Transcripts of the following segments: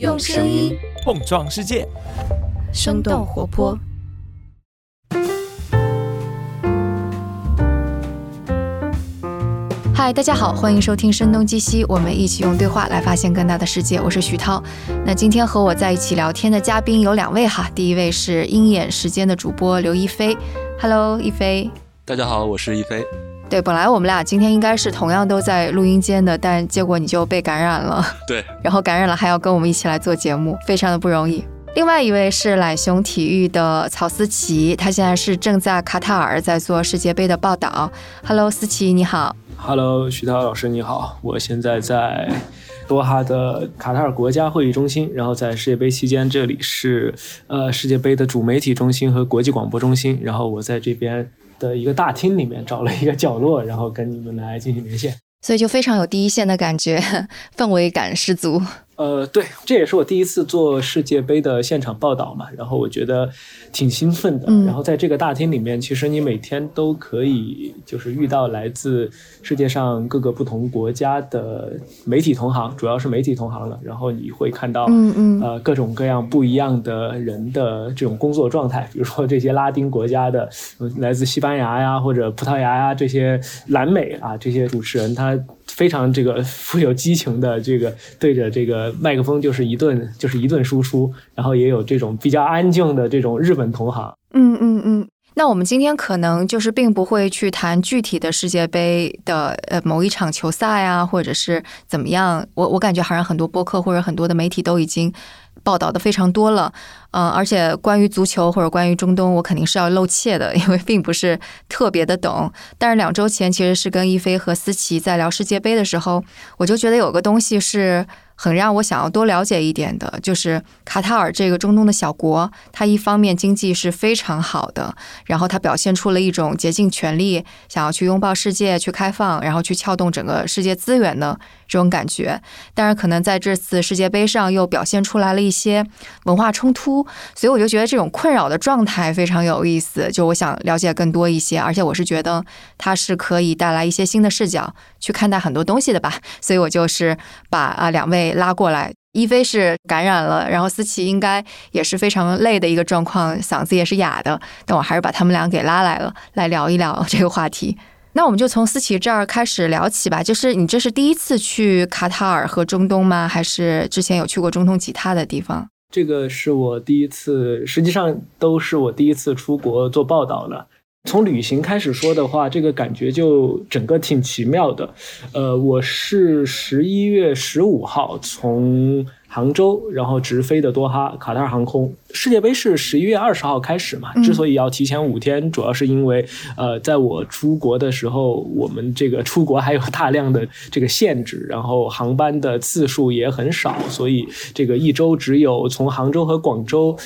用声音碰撞世界，生动活泼。嗨，大家好，欢迎收听《声东击西》，我们一起用对话来发现更大的世界。我是徐涛。那今天和我在一起聊天的嘉宾有两位哈，第一位是鹰眼时间的主播刘亦菲。Hello，亦菲。大家好，我是亦菲。对，本来我们俩今天应该是同样都在录音间的，但结果你就被感染了。对，然后感染了还要跟我们一起来做节目，非常的不容易。另外一位是懒熊体育的曹思琪，他现在是正在卡塔尔在做世界杯的报道。Hello，思琪，你好。Hello，徐涛老师你好，我现在在多哈的卡塔尔国家会议中心，然后在世界杯期间，这里是呃世界杯的主媒体中心和国际广播中心，然后我在这边。的一个大厅里面找了一个角落，然后跟你们来进行连线，所以就非常有第一线的感觉，氛围感十足。呃，对，这也是我第一次做世界杯的现场报道嘛，然后我觉得挺兴奋的。然后在这个大厅里面，其实你每天都可以就是遇到来自世界上各个不同国家的媒体同行，主要是媒体同行了。然后你会看到，嗯嗯，呃，各种各样不一样的人的这种工作状态，比如说这些拉丁国家的，来自西班牙呀或者葡萄牙呀这些南美啊这些主持人，他。非常这个富有激情的这个对着这个麦克风就是一顿就是一顿输出，然后也有这种比较安静的这种日本同行。嗯嗯嗯。那我们今天可能就是并不会去谈具体的世界杯的呃某一场球赛啊，或者是怎么样。我我感觉好像很多播客或者很多的媒体都已经报道的非常多了。嗯，而且关于足球或者关于中东，我肯定是要露怯的，因为并不是特别的懂。但是两周前其实是跟一菲和思琪在聊世界杯的时候，我就觉得有个东西是。很让我想要多了解一点的，就是卡塔尔这个中东的小国，它一方面经济是非常好的，然后它表现出了一种竭尽全力想要去拥抱世界、去开放，然后去撬动整个世界资源的这种感觉。但是可能在这次世界杯上又表现出来了一些文化冲突，所以我就觉得这种困扰的状态非常有意思。就我想了解更多一些，而且我是觉得它是可以带来一些新的视角去看待很多东西的吧。所以我就是把啊两位。拉过来，一菲是感染了，然后思琪应该也是非常累的一个状况，嗓子也是哑的，但我还是把他们俩给拉来了，来聊一聊这个话题。那我们就从思琪这儿开始聊起吧。就是你这是第一次去卡塔尔和中东吗？还是之前有去过中东其他的地方？这个是我第一次，实际上都是我第一次出国做报道了。从旅行开始说的话，这个感觉就整个挺奇妙的。呃，我是十一月十五号从杭州，然后直飞的多哈卡塔尔航空。世界杯是十一月二十号开始嘛？之所以要提前五天，主要是因为呃，在我出国的时候，我们这个出国还有大量的这个限制，然后航班的次数也很少，所以这个一周只有从杭州和广州。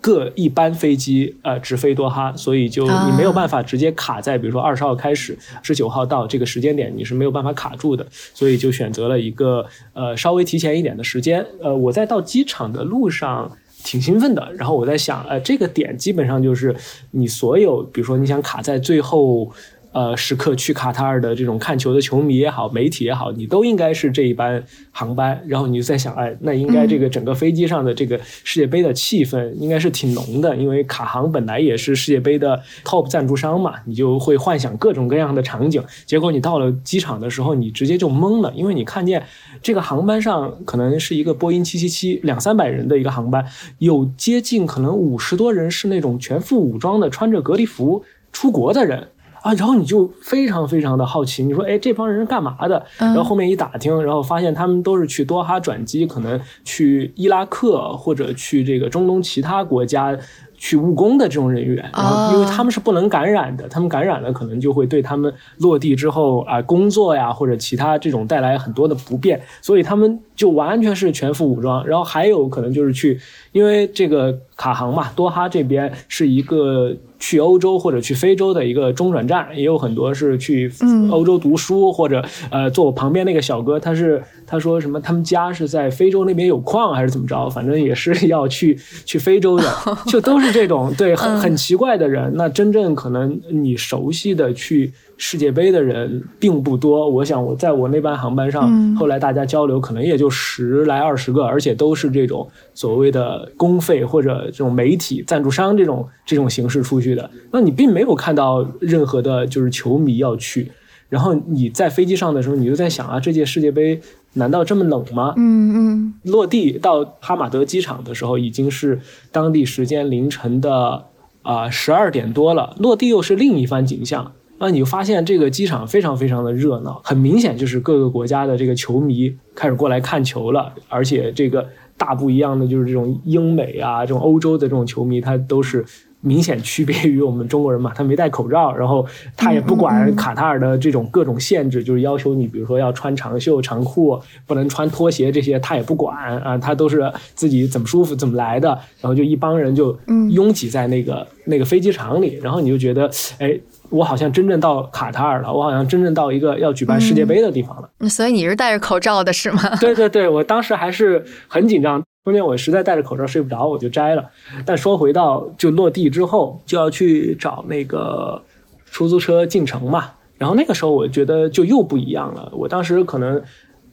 各一班飞机，呃，直飞多哈，所以就你没有办法直接卡在，比如说二十号开始，十九号到这个时间点，你是没有办法卡住的，所以就选择了一个呃稍微提前一点的时间。呃，我在到机场的路上挺兴奋的，然后我在想，呃，这个点基本上就是你所有，比如说你想卡在最后。呃，时刻去卡塔尔的这种看球的球迷也好，媒体也好，你都应该是这一班航班。然后你就在想，哎，那应该这个整个飞机上的这个世界杯的气氛应该是挺浓的，因为卡航本来也是世界杯的 top 赞助商嘛，你就会幻想各种各样的场景。结果你到了机场的时候，你直接就懵了，因为你看见这个航班上可能是一个波音七七七两三百人的一个航班，有接近可能五十多人是那种全副武装的，穿着隔离服出国的人。啊，然后你就非常非常的好奇，你说，哎，这帮人是干嘛的？然后后面一打听，然后发现他们都是去多哈转机，可能去伊拉克或者去这个中东其他国家去务工的这种人员。然后，因为他们是不能感染的，他们感染了可能就会对他们落地之后啊工作呀或者其他这种带来很多的不便，所以他们就完全是全副武装。然后还有可能就是去，因为这个。卡航嘛，多哈这边是一个去欧洲或者去非洲的一个中转站，也有很多是去欧洲读书或者呃，坐我旁边那个小哥，他是他说什么，他们家是在非洲那边有矿还是怎么着，反正也是要去去非洲的，就都是这种对很很奇怪的人。那真正可能你熟悉的去。世界杯的人并不多，我想我在我那班航班上，后来大家交流可能也就十来二十个，而且都是这种所谓的公费或者这种媒体赞助商这种这种形式出去的。那你并没有看到任何的就是球迷要去。然后你在飞机上的时候，你就在想啊，这届世界杯难道这么冷吗？嗯嗯。落地到哈马德机场的时候，已经是当地时间凌晨的啊十二点多了，落地又是另一番景象。那你就发现这个机场非常非常的热闹，很明显就是各个国家的这个球迷开始过来看球了，而且这个大不一样的就是这种英美啊，这种欧洲的这种球迷，他都是明显区别于我们中国人嘛，他没戴口罩，然后他也不管卡塔尔的这种各种限制，就是要求你，比如说要穿长袖长裤，不能穿拖鞋这些，他也不管啊，他都是自己怎么舒服怎么来的，然后就一帮人就拥挤在那个那个飞机场里，然后你就觉得，哎。我好像真正到卡塔尔了，我好像真正到一个要举办世界杯的地方了。所以你是戴着口罩的是吗？对对对，我当时还是很紧张，中间我实在戴着口罩睡不着，我就摘了。但说回到就落地之后就要去找那个出租车进城嘛，然后那个时候我觉得就又不一样了。我当时可能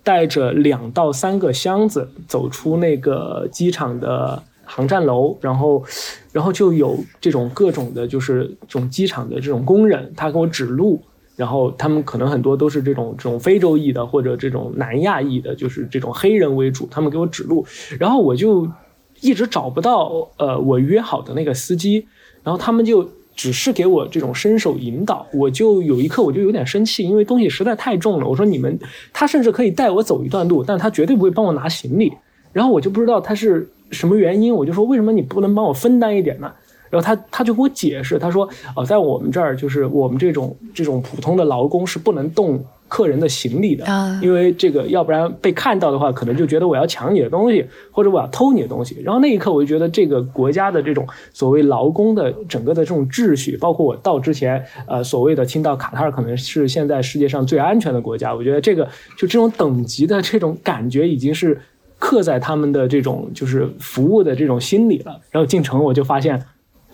带着两到三个箱子走出那个机场的。航站楼，然后，然后就有这种各种的，就是这种机场的这种工人，他给我指路，然后他们可能很多都是这种这种非洲裔的或者这种南亚裔的，就是这种黑人为主，他们给我指路，然后我就一直找不到呃我约好的那个司机，然后他们就只是给我这种伸手引导，我就有一刻我就有点生气，因为东西实在太重了，我说你们，他甚至可以带我走一段路，但他绝对不会帮我拿行李，然后我就不知道他是。什么原因？我就说为什么你不能帮我分担一点呢？然后他他就给我解释，他说哦，在我们这儿就是我们这种这种普通的劳工是不能动客人的行李的，因为这个要不然被看到的话，可能就觉得我要抢你的东西，或者我要偷你的东西。然后那一刻我就觉得这个国家的这种所谓劳工的整个的这种秩序，包括我到之前呃所谓的听到卡塔尔可能是现在世界上最安全的国家，我觉得这个就这种等级的这种感觉已经是。刻在他们的这种就是服务的这种心理了。然后进城，我就发现，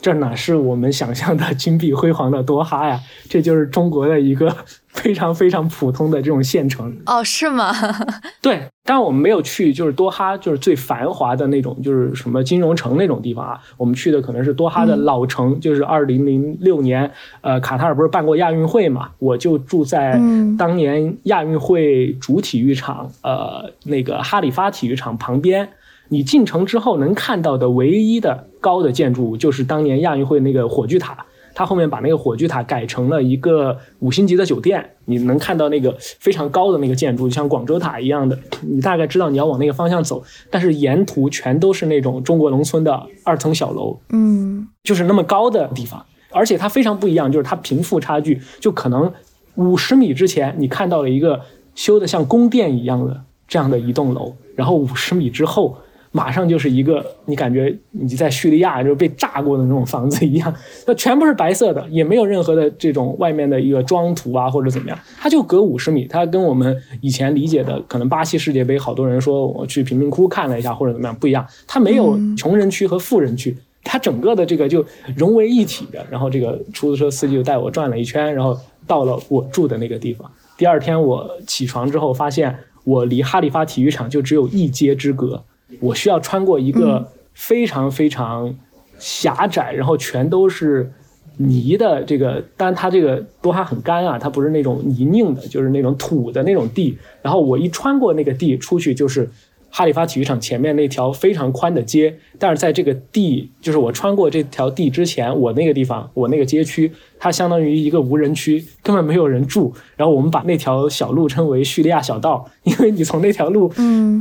这哪是我们想象的金碧辉煌的多哈呀？这就是中国的一个。非常非常普通的这种县城哦，是吗？对，当然我们没有去，就是多哈，就是最繁华的那种，就是什么金融城那种地方啊。我们去的可能是多哈的老城，就是二零零六年，呃，卡塔尔不是办过亚运会嘛？我就住在当年亚运会主体育场，呃，那个哈里发体育场旁边。你进城之后能看到的唯一的高的建筑物，就是当年亚运会那个火炬塔。它后面把那个火炬塔改成了一个五星级的酒店，你能看到那个非常高的那个建筑，像广州塔一样的，你大概知道你要往那个方向走。但是沿途全都是那种中国农村的二层小楼，嗯，就是那么高的地方，而且它非常不一样，就是它贫富差距，就可能五十米之前你看到了一个修的像宫殿一样的这样的一栋楼，然后五十米之后。马上就是一个你感觉你在叙利亚就被炸过的那种房子一样，那全部是白色的，也没有任何的这种外面的一个装涂啊或者怎么样，它就隔五十米，它跟我们以前理解的可能巴西世界杯，好多人说我去贫民窟看了一下或者怎么样不一样，它没有穷人区和富人区，它整个的这个就融为一体的。然后这个出租车司机就带我转了一圈，然后到了我住的那个地方。第二天我起床之后，发现我离哈利发体育场就只有一街之隔。我需要穿过一个非常非常狭窄，然后全都是泥的这个，但它这个多哈很干啊，它不是那种泥泞的，就是那种土的那种地。然后我一穿过那个地出去，就是哈利发体育场前面那条非常宽的街。但是在这个地，就是我穿过这条地之前，我那个地方，我那个街区。它相当于一个无人区，根本没有人住。然后我们把那条小路称为叙利亚小道，因为你从那条路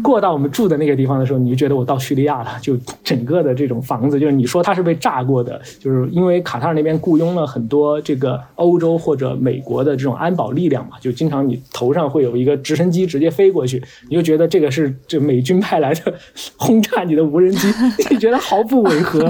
过到我们住的那个地方的时候，你就觉得我到叙利亚了。就整个的这种房子，就是你说它是被炸过的，就是因为卡塔尔那边雇佣了很多这个欧洲或者美国的这种安保力量嘛，就经常你头上会有一个直升机直接飞过去，你就觉得这个是这美美军派来的轰炸你的无人机，你觉得毫不违和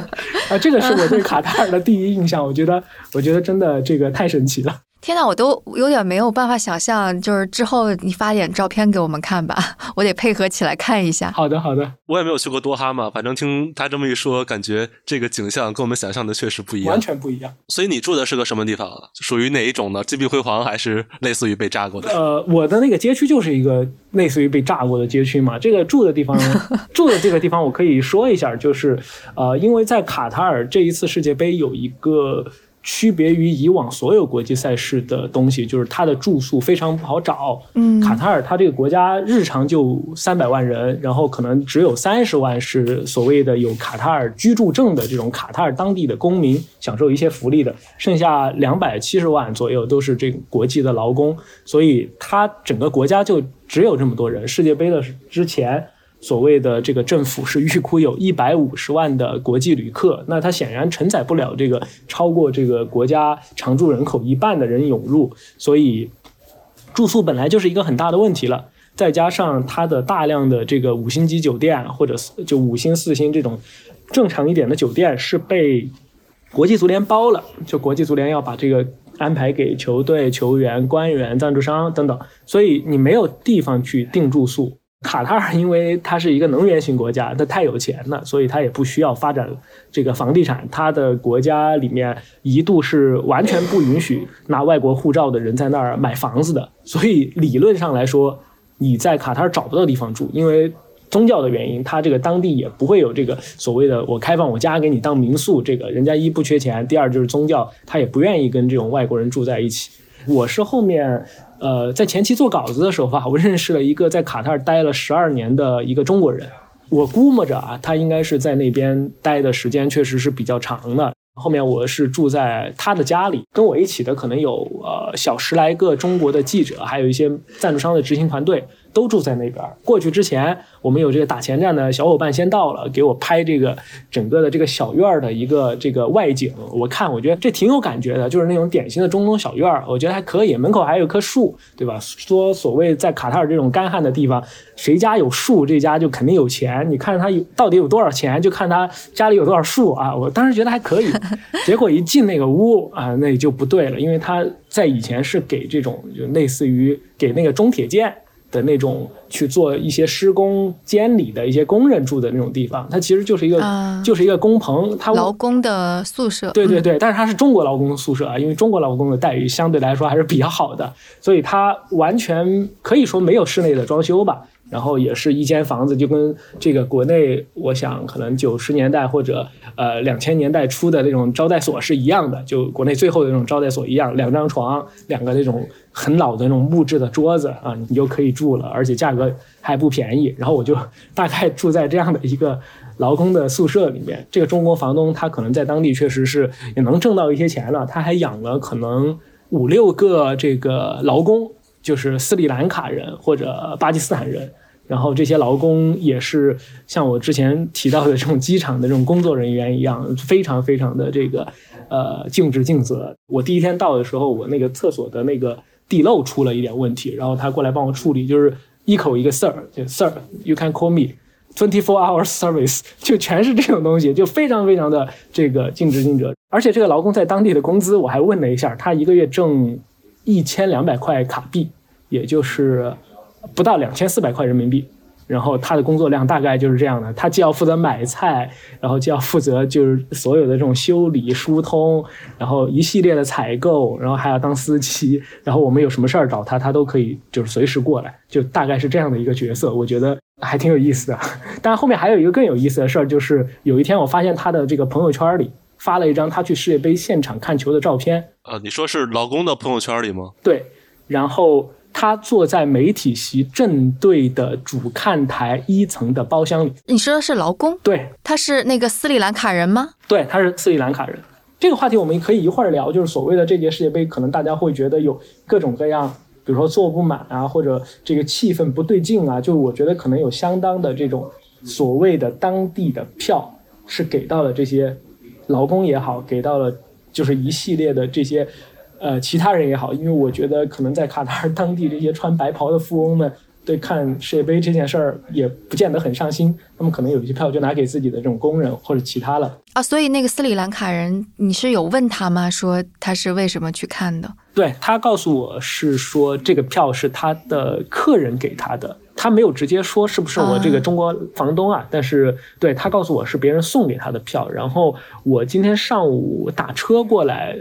啊？这个是我对卡塔尔的第一印象，我觉得，我觉得真的这个太神奇了。天呐，我都有点没有办法想象，就是之后你发点照片给我们看吧，我得配合起来看一下。好的，好的。我也没有去过多哈嘛，反正听他这么一说，感觉这个景象跟我们想象的确实不一样，完全不一样。所以你住的是个什么地方？属于哪一种呢？金碧辉煌还是类似于被炸过的？呃，我的那个街区就是一个类似于被炸过的街区嘛。这个住的地方，住的这个地方，我可以说一下，就是呃，因为在卡塔尔这一次世界杯有一个。区别于以往所有国际赛事的东西，就是它的住宿非常不好找。嗯，卡塔尔它这个国家日常就三百万人，然后可能只有三十万是所谓的有卡塔尔居住证的这种卡塔尔当地的公民，享受一些福利的，剩下两百七十万左右都是这个国际的劳工，所以它整个国家就只有这么多人。世界杯的之前。所谓的这个政府是预估有 一百五十万的国际旅客，那它显然承载不了这个超过这个国家常住人口一半的人涌入，所以住宿本来就是一个很大的问题了。再加上它的大量的这个五星级酒店或者就五星四星这种正常一点的酒店是被国际足联包了，就国际足联要把这个安排给球队、球员、官员、赞助商等等，所以你没有地方去订住宿。卡塔尔因为它是一个能源型国家，它太有钱了，所以它也不需要发展这个房地产。它的国家里面一度是完全不允许拿外国护照的人在那儿买房子的。所以理论上来说，你在卡塔尔找不到地方住，因为宗教的原因，它这个当地也不会有这个所谓的我开放我家给你当民宿。这个人家一不缺钱，第二就是宗教，他也不愿意跟这种外国人住在一起。我是后面。呃，在前期做稿子的时候吧，我认识了一个在卡塔尔待了十二年的一个中国人。我估摸着啊，他应该是在那边待的时间确实是比较长的。后面我是住在他的家里，跟我一起的可能有呃小十来个中国的记者，还有一些赞助商的执行团队。都住在那边。过去之前，我们有这个打前站的小伙伴先到了，给我拍这个整个的这个小院儿的一个这个外景。我看，我觉得这挺有感觉的，就是那种典型的中东小院儿我觉得还可以。门口还有棵树，对吧？说所谓在卡塔尔这种干旱的地方，谁家有树，这家就肯定有钱。你看他有到底有多少钱，就看他家里有多少树啊。我当时觉得还可以，结果一进那个屋啊，那就不对了，因为他在以前是给这种就类似于给那个中铁建。的那种去做一些施工监理的一些工人住的那种地方，它其实就是一个就是一个工棚，它劳工的宿舍。对对对，但是它是中国劳工宿舍啊，因为中国劳工的待遇相对来说还是比较好的，所以它完全可以说没有室内的装修吧。然后也是一间房子，就跟这个国内，我想可能九十年代或者呃两千年代初的那种招待所是一样的，就国内最后的那种招待所一样，两张床，两个那种很老的那种木质的桌子啊，你就可以住了，而且价格还不便宜。然后我就大概住在这样的一个劳工的宿舍里面。这个中国房东他可能在当地确实是也能挣到一些钱了，他还养了可能五六个这个劳工，就是斯里兰卡人或者巴基斯坦人。然后这些劳工也是像我之前提到的这种机场的这种工作人员一样，非常非常的这个呃尽职尽责。我第一天到的时候，我那个厕所的那个地漏出了一点问题，然后他过来帮我处理，就是一口一个 sir，就 sir，you can call me，twenty four hours service，就全是这种东西，就非常非常的这个尽职尽责。而且这个劳工在当地的工资，我还问了一下，他一个月挣一千两百块卡币，也就是。不到两千四百块人民币，然后他的工作量大概就是这样的，他既要负责买菜，然后既要负责就是所有的这种修理疏通，然后一系列的采购，然后还要当司机，然后我们有什么事儿找他，他都可以就是随时过来，就大概是这样的一个角色，我觉得还挺有意思的。但后面还有一个更有意思的事儿，就是有一天我发现他的这个朋友圈里发了一张他去世界杯现场看球的照片。呃，你说是老公的朋友圈里吗？对，然后。他坐在媒体席正对的主看台一层的包厢里。你说的是劳工？对，他是那个斯里兰卡人吗？对，他是斯里兰卡人。这个话题我们可以一会儿聊。就是所谓的这届世界杯，可能大家会觉得有各种各样，比如说坐不满啊，或者这个气氛不对劲啊。就我觉得可能有相当的这种所谓的当地的票是给到了这些劳工也好，给到了就是一系列的这些。呃，其他人也好，因为我觉得可能在卡塔尔当地这些穿白袍的富翁们，对看世界杯这件事儿也不见得很上心，他们可能有一些票就拿给自己的这种工人或者其他了。啊，所以那个斯里兰卡人，你是有问他吗？说他是为什么去看的？对他告诉我是说这个票是他的客人给他的，他没有直接说是不是我这个中国房东啊，但是对他告诉我是别人送给他的票。然后我今天上午打车过来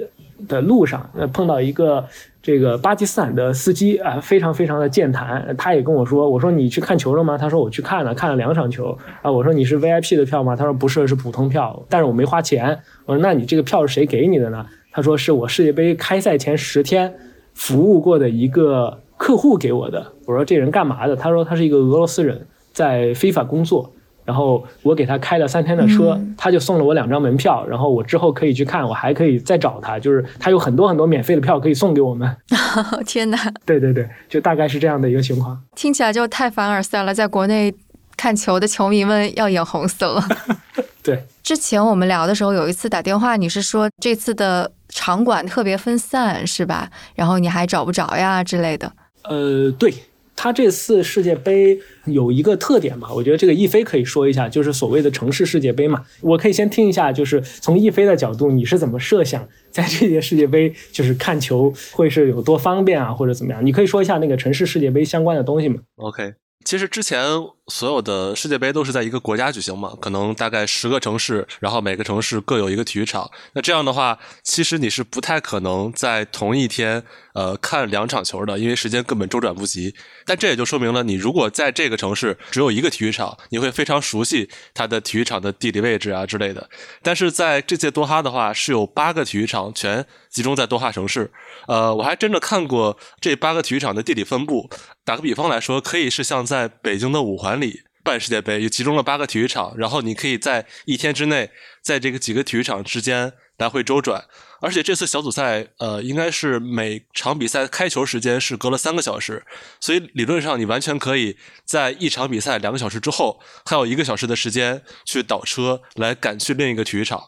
的路上，呃，碰到一个。这个巴基斯坦的司机啊，非常非常的健谈。他也跟我说：“我说你去看球了吗？”他说：“我去看了，看了两场球。”啊，我说：“你是 VIP 的票吗？”他说：“不是，是普通票。”但是我没花钱。我说：“那你这个票是谁给你的呢？”他说：“是我世界杯开赛前十天服务过的一个客户给我的。”我说：“这人干嘛的？”他说：“他是一个俄罗斯人，在非法工作。”然后我给他开了三天的车，他就送了我两张门票，然后我之后可以去看，我还可以再找他，就是他有很多很多免费的票可以送给我们。天哪！对对对，就大概是这样的一个情况。听起来就太凡尔赛了，在国内看球的球迷们要眼红死了。对，之前我们聊的时候，有一次打电话，你是说这次的场馆特别分散，是吧？然后你还找不着呀之类的。呃，对。他这次世界杯有一个特点嘛，我觉得这个亦飞可以说一下，就是所谓的城市世界杯嘛。我可以先听一下，就是从亦飞的角度，你是怎么设想在这届世界杯就是看球会是有多方便啊，或者怎么样？你可以说一下那个城市世界杯相关的东西吗？OK。其实之前所有的世界杯都是在一个国家举行嘛，可能大概十个城市，然后每个城市各有一个体育场。那这样的话，其实你是不太可能在同一天呃看两场球的，因为时间根本周转不及。但这也就说明了，你如果在这个城市只有一个体育场，你会非常熟悉它的体育场的地理位置啊之类的。但是在这届多哈的话，是有八个体育场全集中在多哈城市。呃，我还真的看过这八个体育场的地理分布。打个比方来说，可以是像在北京的五环里办世界杯，也集中了八个体育场，然后你可以在一天之内，在这个几个体育场之间来回周转。而且这次小组赛，呃，应该是每场比赛开球时间是隔了三个小时，所以理论上你完全可以在一场比赛两个小时之后，还有一个小时的时间去倒车来赶去另一个体育场。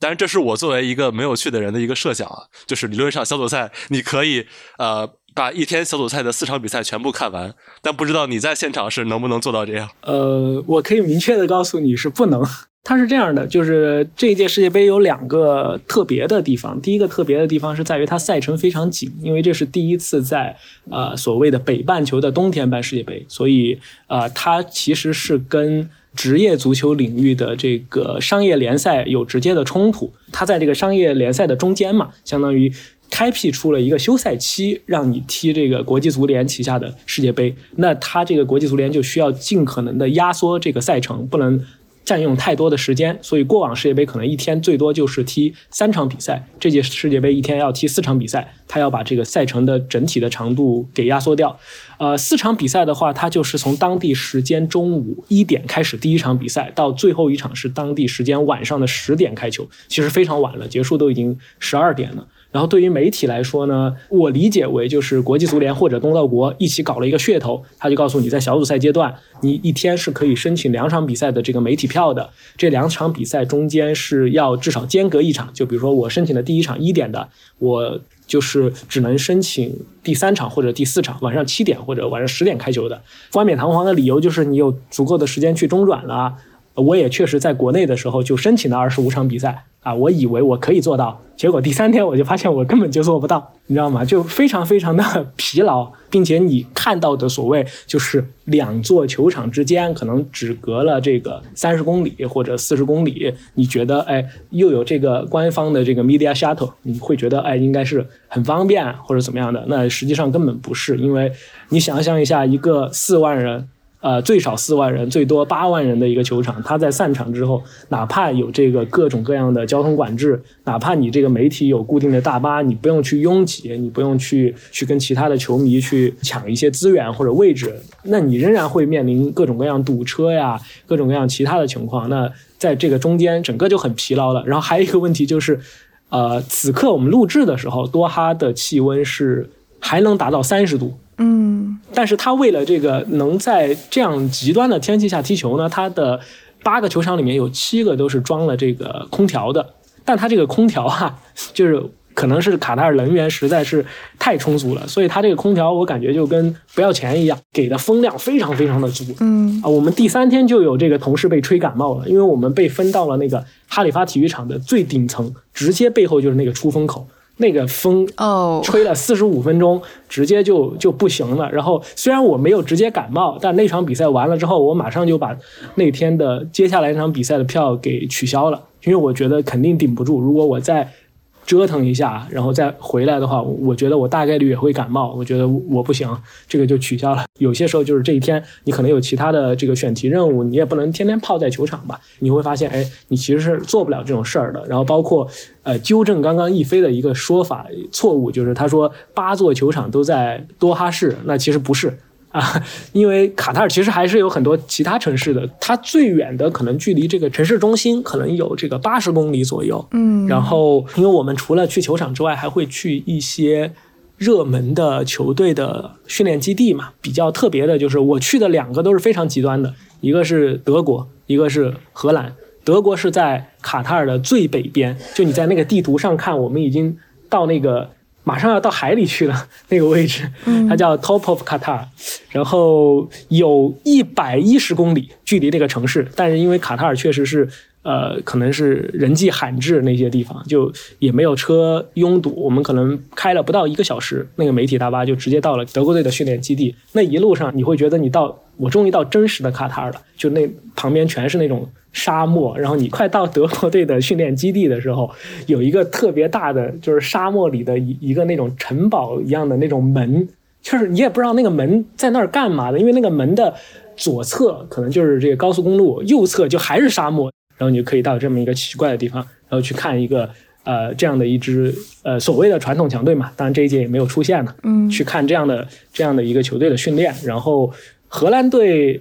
当然，这是我作为一个没有去的人的一个设想啊，就是理论上小组赛你可以呃。把一天小组赛的四场比赛全部看完，但不知道你在现场是能不能做到这样？呃，我可以明确的告诉你是不能。它是这样的，就是这一届世界杯有两个特别的地方。第一个特别的地方是在于它赛程非常紧，因为这是第一次在呃所谓的北半球的冬天办世界杯，所以呃它其实是跟职业足球领域的这个商业联赛有直接的冲突。它在这个商业联赛的中间嘛，相当于。开辟出了一个休赛期，让你踢这个国际足联旗下的世界杯。那他这个国际足联就需要尽可能的压缩这个赛程，不能占用太多的时间。所以过往世界杯可能一天最多就是踢三场比赛，这届世界杯一天要踢四场比赛，他要把这个赛程的整体的长度给压缩掉。呃，四场比赛的话，它就是从当地时间中午一点开始第一场比赛，到最后一场是当地时间晚上的十点开球，其实非常晚了，结束都已经十二点了。然后对于媒体来说呢，我理解为就是国际足联或者东道国一起搞了一个噱头，他就告诉你在小组赛阶段，你一天是可以申请两场比赛的这个媒体票的，这两场比赛中间是要至少间隔一场，就比如说我申请的第一场一点的，我就是只能申请第三场或者第四场晚上七点或者晚上十点开球的。冠冕堂皇的理由就是你有足够的时间去中转了。我也确实在国内的时候就申请了二十五场比赛啊，我以为我可以做到，结果第三天我就发现我根本就做不到，你知道吗？就非常非常的疲劳，并且你看到的所谓就是两座球场之间可能只隔了这个三十公里或者四十公里，你觉得哎又有这个官方的这个 media shuttle，你会觉得哎应该是很方便或者怎么样的？那实际上根本不是，因为你想象一下，一个四万人。呃，最少四万人，最多八万人的一个球场，他在散场之后，哪怕有这个各种各样的交通管制，哪怕你这个媒体有固定的大巴，你不用去拥挤，你不用去去跟其他的球迷去抢一些资源或者位置，那你仍然会面临各种各样堵车呀，各种各样其他的情况。那在这个中间，整个就很疲劳了。然后还有一个问题就是，呃，此刻我们录制的时候，多哈的气温是还能达到三十度。嗯，但是他为了这个能在这样极端的天气下踢球呢，他的八个球场里面有七个都是装了这个空调的，但他这个空调哈，就是可能是卡塔尔能源实在是太充足了，所以他这个空调我感觉就跟不要钱一样，给的风量非常非常的足。嗯。啊，我们第三天就有这个同事被吹感冒了，因为我们被分到了那个哈里发体育场的最顶层，直接背后就是那个出风口，那个风哦，吹了四十五分钟，直接就就不行了。然后虽然我没有直接感冒，但那场比赛完了之后，我马上就把那天的接下来那场比赛的票给取消了，因为我觉得肯定顶不住。如果我再折腾一下，然后再回来的话，我觉得我大概率也会感冒。我觉得我不行，这个就取消了。有些时候就是这一天，你可能有其他的这个选题任务，你也不能天天泡在球场吧。你会发现，哎，你其实是做不了这种事儿的。然后包括呃，纠正刚刚一飞的一个说法错误，就是他说八座球场都在多哈市，那其实不是。啊，因为卡塔尔其实还是有很多其他城市的，它最远的可能距离这个城市中心可能有这个八十公里左右。嗯，然后，因为我们除了去球场之外，还会去一些热门的球队的训练基地嘛。比较特别的就是我去的两个都是非常极端的，一个是德国，一个是荷兰。德国是在卡塔尔的最北边，就你在那个地图上看，我们已经到那个。马上要到海里去了，那个位置，它叫 Top of Qatar，然后有一百一十公里距离那个城市，但是因为卡塔尔确实是，呃，可能是人迹罕至那些地方，就也没有车拥堵，我们可能开了不到一个小时，那个媒体大巴就直接到了德国队的训练基地。那一路上你会觉得你到，我终于到真实的卡塔尔了，就那旁边全是那种。沙漠，然后你快到德国队的训练基地的时候，有一个特别大的，就是沙漠里的一一个那种城堡一样的那种门，就是你也不知道那个门在那儿干嘛的，因为那个门的左侧可能就是这个高速公路，右侧就还是沙漠，然后你就可以到这么一个奇怪的地方，然后去看一个呃这样的一支呃所谓的传统强队嘛，当然这一届也没有出现了，嗯，去看这样的这样的一个球队的训练，然后荷兰队。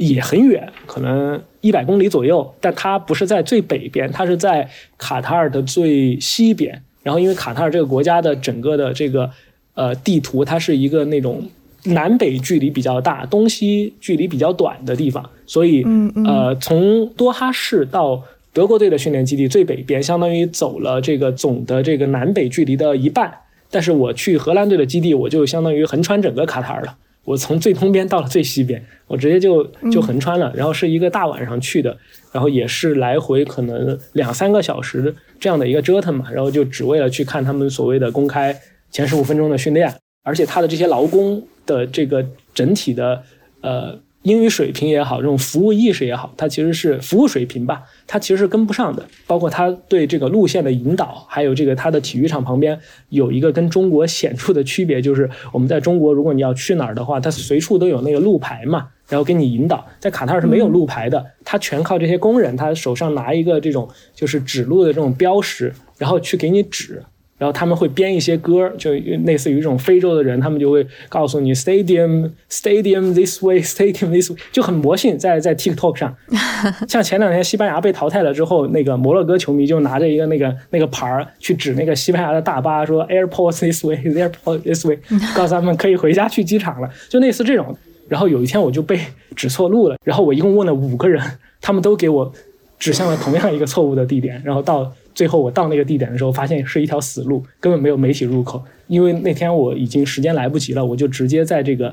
也很远，可能一百公里左右，但它不是在最北边，它是在卡塔尔的最西边。然后，因为卡塔尔这个国家的整个的这个呃地图，它是一个那种南北距离比较大、东西距离比较短的地方，所以呃，从多哈市到德国队的训练基地最北边，相当于走了这个总的这个南北距离的一半。但是我去荷兰队的基地，我就相当于横穿整个卡塔尔了。我从最东边到了最西边，我直接就就横穿了，然后是一个大晚上去的，然后也是来回可能两三个小时这样的一个折腾嘛，然后就只为了去看他们所谓的公开前十五分钟的训练，而且他的这些劳工的这个整体的呃。英语水平也好，这种服务意识也好，它其实是服务水平吧，它其实是跟不上的。包括他对这个路线的引导，还有这个他的体育场旁边有一个跟中国显著的区别，就是我们在中国，如果你要去哪儿的话，它随处都有那个路牌嘛，然后给你引导。在卡塔尔是没有路牌的，他全靠这些工人，他手上拿一个这种就是指路的这种标识，然后去给你指。然后他们会编一些歌，就类似于这种非洲的人，他们就会告诉你 “stadium stadium this way stadium this way”，就很魔性，在在 TikTok 上。像前两天西班牙被淘汰了之后，那个摩洛哥球迷就拿着一个那个那个牌儿去指那个西班牙的大巴，说 “airport this way airport this way”，告诉他们可以回家去机场了，就类似这种。然后有一天我就被指错路了，然后我一共问了五个人，他们都给我指向了同样一个错误的地点，然后到。最后我到那个地点的时候，发现是一条死路，根本没有媒体入口。因为那天我已经时间来不及了，我就直接在这个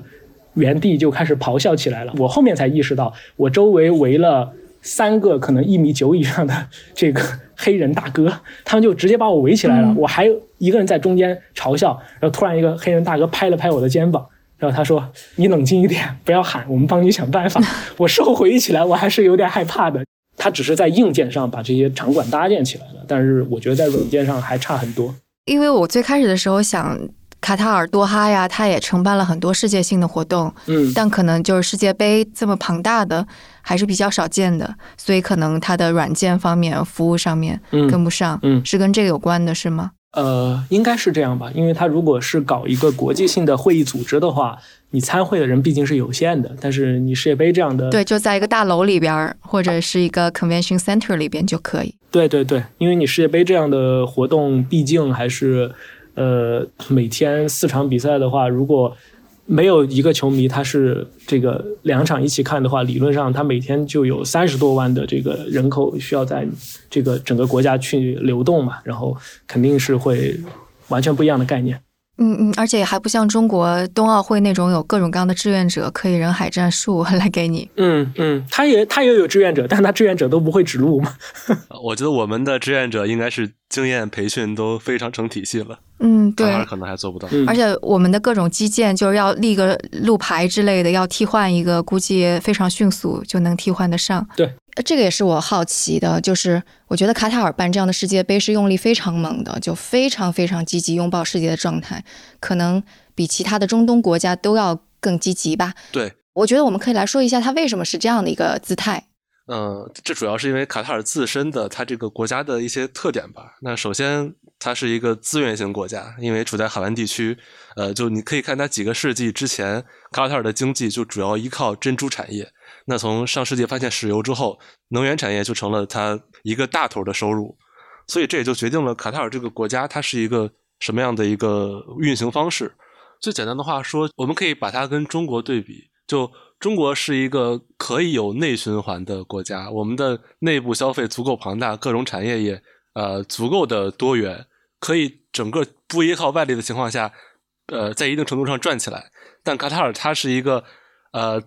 原地就开始咆哮起来了。我后面才意识到，我周围围了三个可能一米九以上的这个黑人大哥，他们就直接把我围起来了。我还一个人在中间嘲笑，然后突然一个黑人大哥拍了拍我的肩膀，然后他说：“你冷静一点，不要喊，我们帮你想办法。”我事后回忆起来，我还是有点害怕的。他只是在硬件上把这些场馆搭建起来了，但是我觉得在软件上还差很多。因为我最开始的时候想，卡塔尔多哈呀，它也承办了很多世界性的活动，嗯，但可能就是世界杯这么庞大的还是比较少见的，所以可能它的软件方面、服务上面跟不上，嗯，是跟这个有关的，是吗？呃，应该是这样吧，因为他如果是搞一个国际性的会议组织的话，你参会的人毕竟是有限的。但是你世界杯这样的，对，就在一个大楼里边或者是一个 convention center 里边就可以。对对对，因为你世界杯这样的活动，毕竟还是呃每天四场比赛的话，如果没有一个球迷他是这个两场一起看的话，理论上他每天就有三十多万的这个人口需要在这个整个国家去流动嘛，然后肯定是会完全不一样的概念。嗯嗯，而且还不像中国冬奥会那种有各种各样的志愿者可以人海战术来给你。嗯嗯，他也他也有志愿者，但他志愿者都不会指路嘛。我觉得我们的志愿者应该是经验培训都非常成体系了。嗯，对，可能还做不到。而且我们的各种基建就是要立个路牌之类的，要替换一个，估计非常迅速就能替换得上。对。这个也是我好奇的，就是我觉得卡塔尔办这样的世界杯是用力非常猛的，就非常非常积极拥抱世界的状态，可能比其他的中东国家都要更积极吧。对，我觉得我们可以来说一下它为什么是这样的一个姿态。嗯，这主要是因为卡塔尔自身的它这个国家的一些特点吧。那首先，它是一个资源型国家，因为处在海湾地区。呃，就你可以看它几个世纪之前，卡塔尔的经济就主要依靠珍珠产业。那从上世纪发现石油之后，能源产业就成了它一个大头的收入，所以这也就决定了卡塔尔这个国家它是一个什么样的一个运行方式。最简单的话说，我们可以把它跟中国对比，就中国是一个可以有内循环的国家，我们的内部消费足够庞大，各种产业也呃足够的多元，可以整个不依靠外力的情况下，呃在一定程度上转起来。但卡塔尔它是一个呃。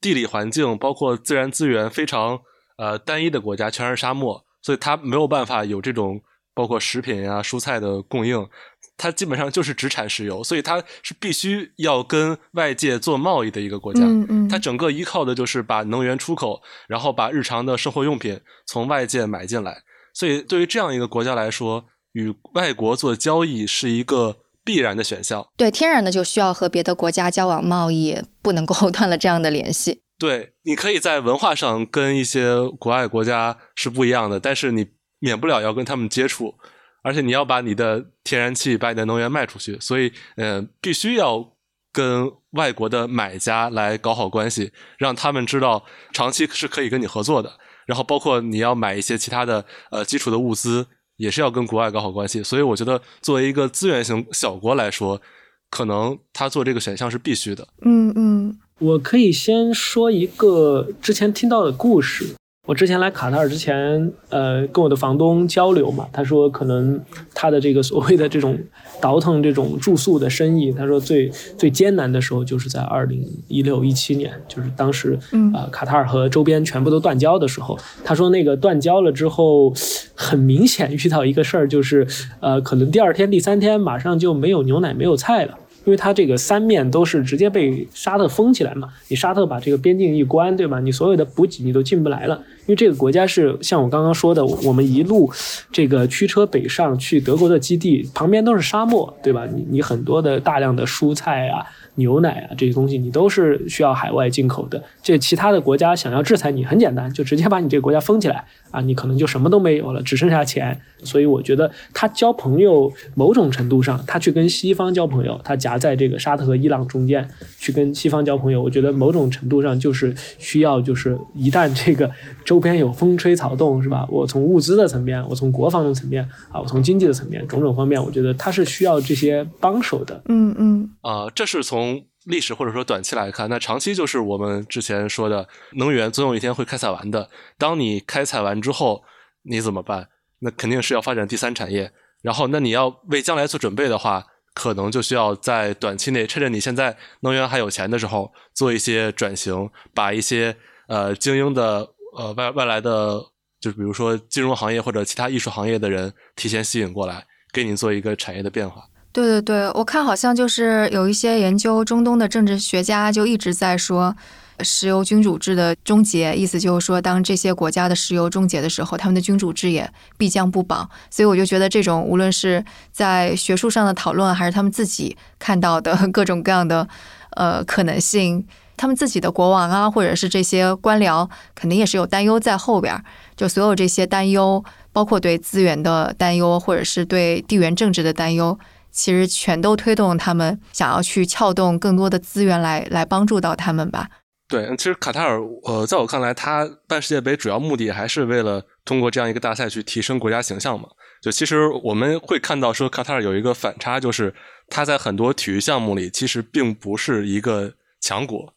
地理环境包括自然资源非常呃单一的国家，全是沙漠，所以它没有办法有这种包括食品呀、蔬菜的供应。它基本上就是只产石油，所以它是必须要跟外界做贸易的一个国家。嗯嗯，它整个依靠的就是把能源出口，然后把日常的生活用品从外界买进来。所以对于这样一个国家来说，与外国做交易是一个。必然的选项，对，天然的就需要和别的国家交往贸易，不能够断了这样的联系。对，你可以在文化上跟一些国外国家是不一样的，但是你免不了要跟他们接触，而且你要把你的天然气、把你的能源卖出去，所以，嗯，必须要跟外国的买家来搞好关系，让他们知道长期是可以跟你合作的。然后，包括你要买一些其他的呃基础的物资。也是要跟国外搞好关系，所以我觉得作为一个资源型小国来说，可能他做这个选项是必须的。嗯嗯，我可以先说一个之前听到的故事。我之前来卡塔尔之前，呃，跟我的房东交流嘛，他说可能他的这个所谓的这种倒腾这种住宿的生意，他说最最艰难的时候就是在二零一六一七年，就是当时啊卡塔尔和周边全部都断交的时候，他说那个断交了之后，很明显遇到一个事儿，就是呃，可能第二天第三天马上就没有牛奶没有菜了。因为它这个三面都是直接被沙特封起来嘛，你沙特把这个边境一关，对吧？你所有的补给你都进不来了，因为这个国家是像我刚刚说的，我们一路这个驱车北上去德国的基地，旁边都是沙漠，对吧？你你很多的大量的蔬菜啊。牛奶啊，这些东西你都是需要海外进口的。这其他的国家想要制裁你，很简单，就直接把你这个国家封起来啊，你可能就什么都没有了，只剩下钱。所以我觉得他交朋友，某种程度上，他去跟西方交朋友，他夹在这个沙特和伊朗中间去跟西方交朋友，我觉得某种程度上就是需要，就是一旦这个周边有风吹草动，是吧？我从物资的层面，我从国防的层面啊，我从经济的层面，种种方面，我觉得他是需要这些帮手的。嗯嗯啊，这是从。从历史或者说短期来看，那长期就是我们之前说的能源总有一天会开采完的。当你开采完之后，你怎么办？那肯定是要发展第三产业。然后，那你要为将来做准备的话，可能就需要在短期内趁着你现在能源还有钱的时候，做一些转型，把一些呃精英的呃外外来的，就比如说金融行业或者其他艺术行业的人提前吸引过来，给你做一个产业的变化。对对对，我看好像就是有一些研究中东的政治学家就一直在说，石油君主制的终结，意思就是说，当这些国家的石油终结的时候，他们的君主制也必将不保。所以我就觉得，这种无论是在学术上的讨论，还是他们自己看到的 各种各样的呃可能性，他们自己的国王啊，或者是这些官僚，肯定也是有担忧在后边儿。就所有这些担忧，包括对资源的担忧，或者是对地缘政治的担忧。其实全都推动他们想要去撬动更多的资源来来帮助到他们吧。对，其实卡塔尔，呃，在我看来，他办世界杯主要目的还是为了通过这样一个大赛去提升国家形象嘛。就其实我们会看到说，卡塔尔有一个反差，就是他在很多体育项目里其实并不是一个强国，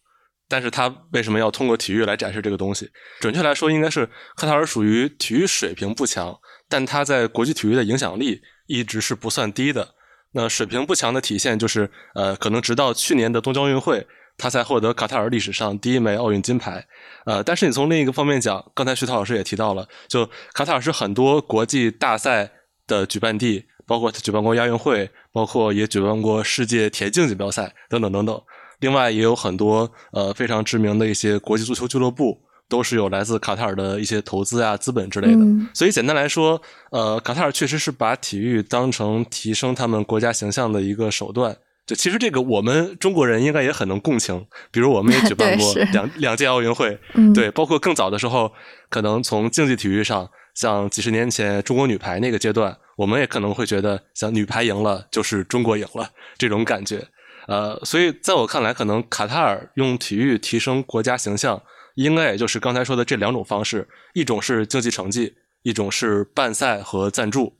但是他为什么要通过体育来展示这个东西？准确来说，应该是卡塔尔属于体育水平不强，但他在国际体育的影响力一直是不算低的。那水平不强的体现就是，呃，可能直到去年的东京奥运会，他才获得卡塔尔历史上第一枚奥运金牌。呃，但是你从另一个方面讲，刚才徐涛老师也提到了，就卡塔尔是很多国际大赛的举办地，包括举办过亚运会，包括也举办过世界田径锦标赛等等等等。另外也有很多呃非常知名的一些国际足球俱乐部。都是有来自卡塔尔的一些投资啊、资本之类的，所以简单来说，呃，卡塔尔确实是把体育当成提升他们国家形象的一个手段。就其实这个我们中国人应该也很能共情，比如我们也 举办过两两届奥运会，对，包括更早的时候，可能从竞技体育上，像几十年前中国女排那个阶段，我们也可能会觉得，像女排赢了就是中国赢了这种感觉。呃，所以在我看来，可能卡塔尔用体育提升国家形象。应该也就是刚才说的这两种方式，一种是竞技成绩，一种是办赛和赞助。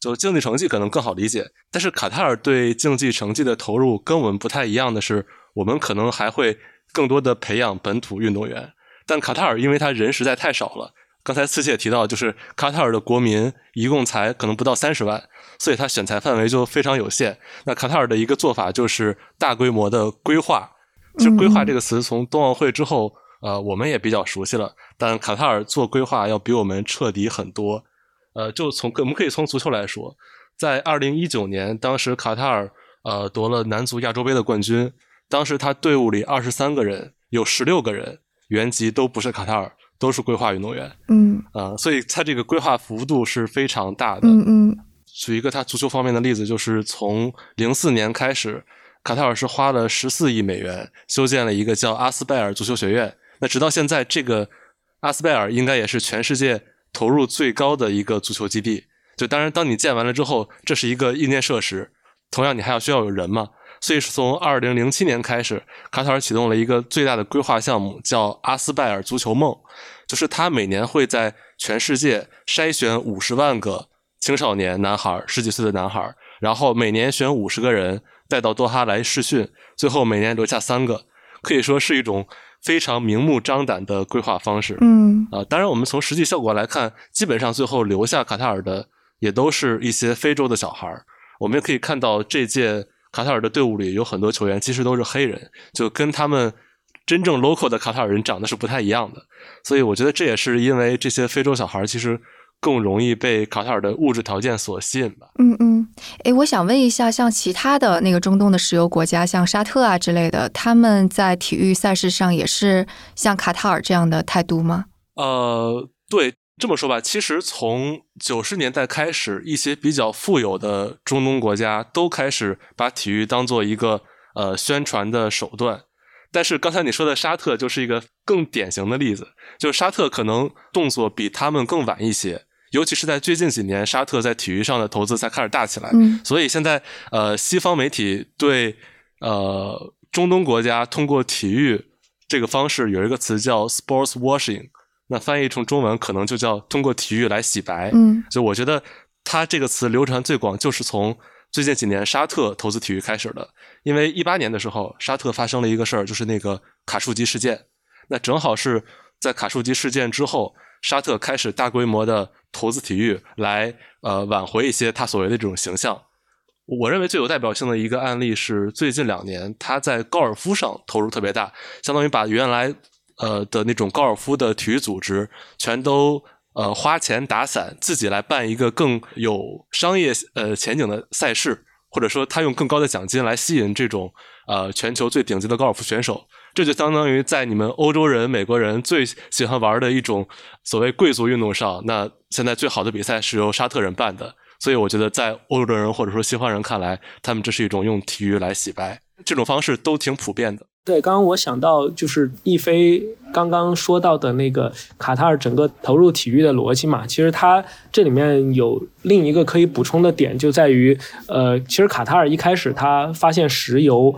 就竞技成绩可能更好理解，但是卡塔尔对竞技成绩的投入跟我们不太一样的是，我们可能还会更多的培养本土运动员。但卡塔尔因为他人实在太少了，刚才四姐也提到，就是卡塔尔的国民一共才可能不到三十万，所以他选材范围就非常有限。那卡塔尔的一个做法就是大规模的规划，就规划这个词从冬奥会之后。呃，我们也比较熟悉了，但卡塔尔做规划要比我们彻底很多。呃，就从我们可以从足球来说，在二零一九年，当时卡塔尔呃夺了男足亚洲杯的冠军，当时他队伍里二十三个人，有十六个人原籍都不是卡塔尔，都是规划运动员。嗯，啊，所以他这个规划幅度是非常大的。嗯嗯，举一个他足球方面的例子，就是从零四年开始，卡塔尔是花了十四亿美元修建了一个叫阿斯拜尔足球学院。那直到现在，这个阿斯拜尔应该也是全世界投入最高的一个足球基地。就当然，当你建完了之后，这是一个硬件设施，同样你还要需要有人嘛。所以是从二零零七年开始，卡塔尔启动了一个最大的规划项目，叫阿斯拜尔足球梦，就是他每年会在全世界筛选五十万个青少年男孩，十几岁的男孩，然后每年选五十个人带到多哈来试训，最后每年留下三个，可以说是一种。非常明目张胆的规划方式，嗯啊，当然我们从实际效果来看，基本上最后留下卡塔尔的也都是一些非洲的小孩儿。我们也可以看到，这届卡塔尔的队伍里有很多球员其实都是黑人，就跟他们真正 local 的卡塔尔人长得是不太一样的。所以我觉得这也是因为这些非洲小孩其实。更容易被卡塔尔的物质条件所吸引吧。嗯嗯，哎，我想问一下，像其他的那个中东的石油国家，像沙特啊之类的，他们在体育赛事上也是像卡塔尔这样的态度吗？呃，对，这么说吧，其实从九十年代开始，一些比较富有的中东国家都开始把体育当做一个呃宣传的手段。但是刚才你说的沙特就是一个更典型的例子，就是沙特可能动作比他们更晚一些。尤其是在最近几年，沙特在体育上的投资才开始大起来。嗯，所以现在呃，西方媒体对呃中东国家通过体育这个方式有一个词叫 sports washing，那翻译成中文可能就叫通过体育来洗白。嗯，就我觉得它这个词流传最广，就是从最近几年沙特投资体育开始的。因为一八年的时候，沙特发生了一个事儿，就是那个卡舒吉事件。那正好是在卡舒吉事件之后。沙特开始大规模的投资体育，来呃挽回一些他所谓的这种形象。我认为最有代表性的一个案例是最近两年他在高尔夫上投入特别大，相当于把原来呃的那种高尔夫的体育组织全都呃花钱打散，自己来办一个更有商业呃前景的赛事，或者说他用更高的奖金来吸引这种呃全球最顶级的高尔夫选手。这就相当于在你们欧洲人、美国人最喜欢玩的一种所谓贵族运动上，那现在最好的比赛是由沙特人办的。所以我觉得，在欧洲人或者说西方人看来，他们这是一种用体育来洗白，这种方式都挺普遍的。对，刚刚我想到就是一飞刚刚说到的那个卡塔尔整个投入体育的逻辑嘛，其实它这里面有另一个可以补充的点，就在于，呃，其实卡塔尔一开始他发现石油。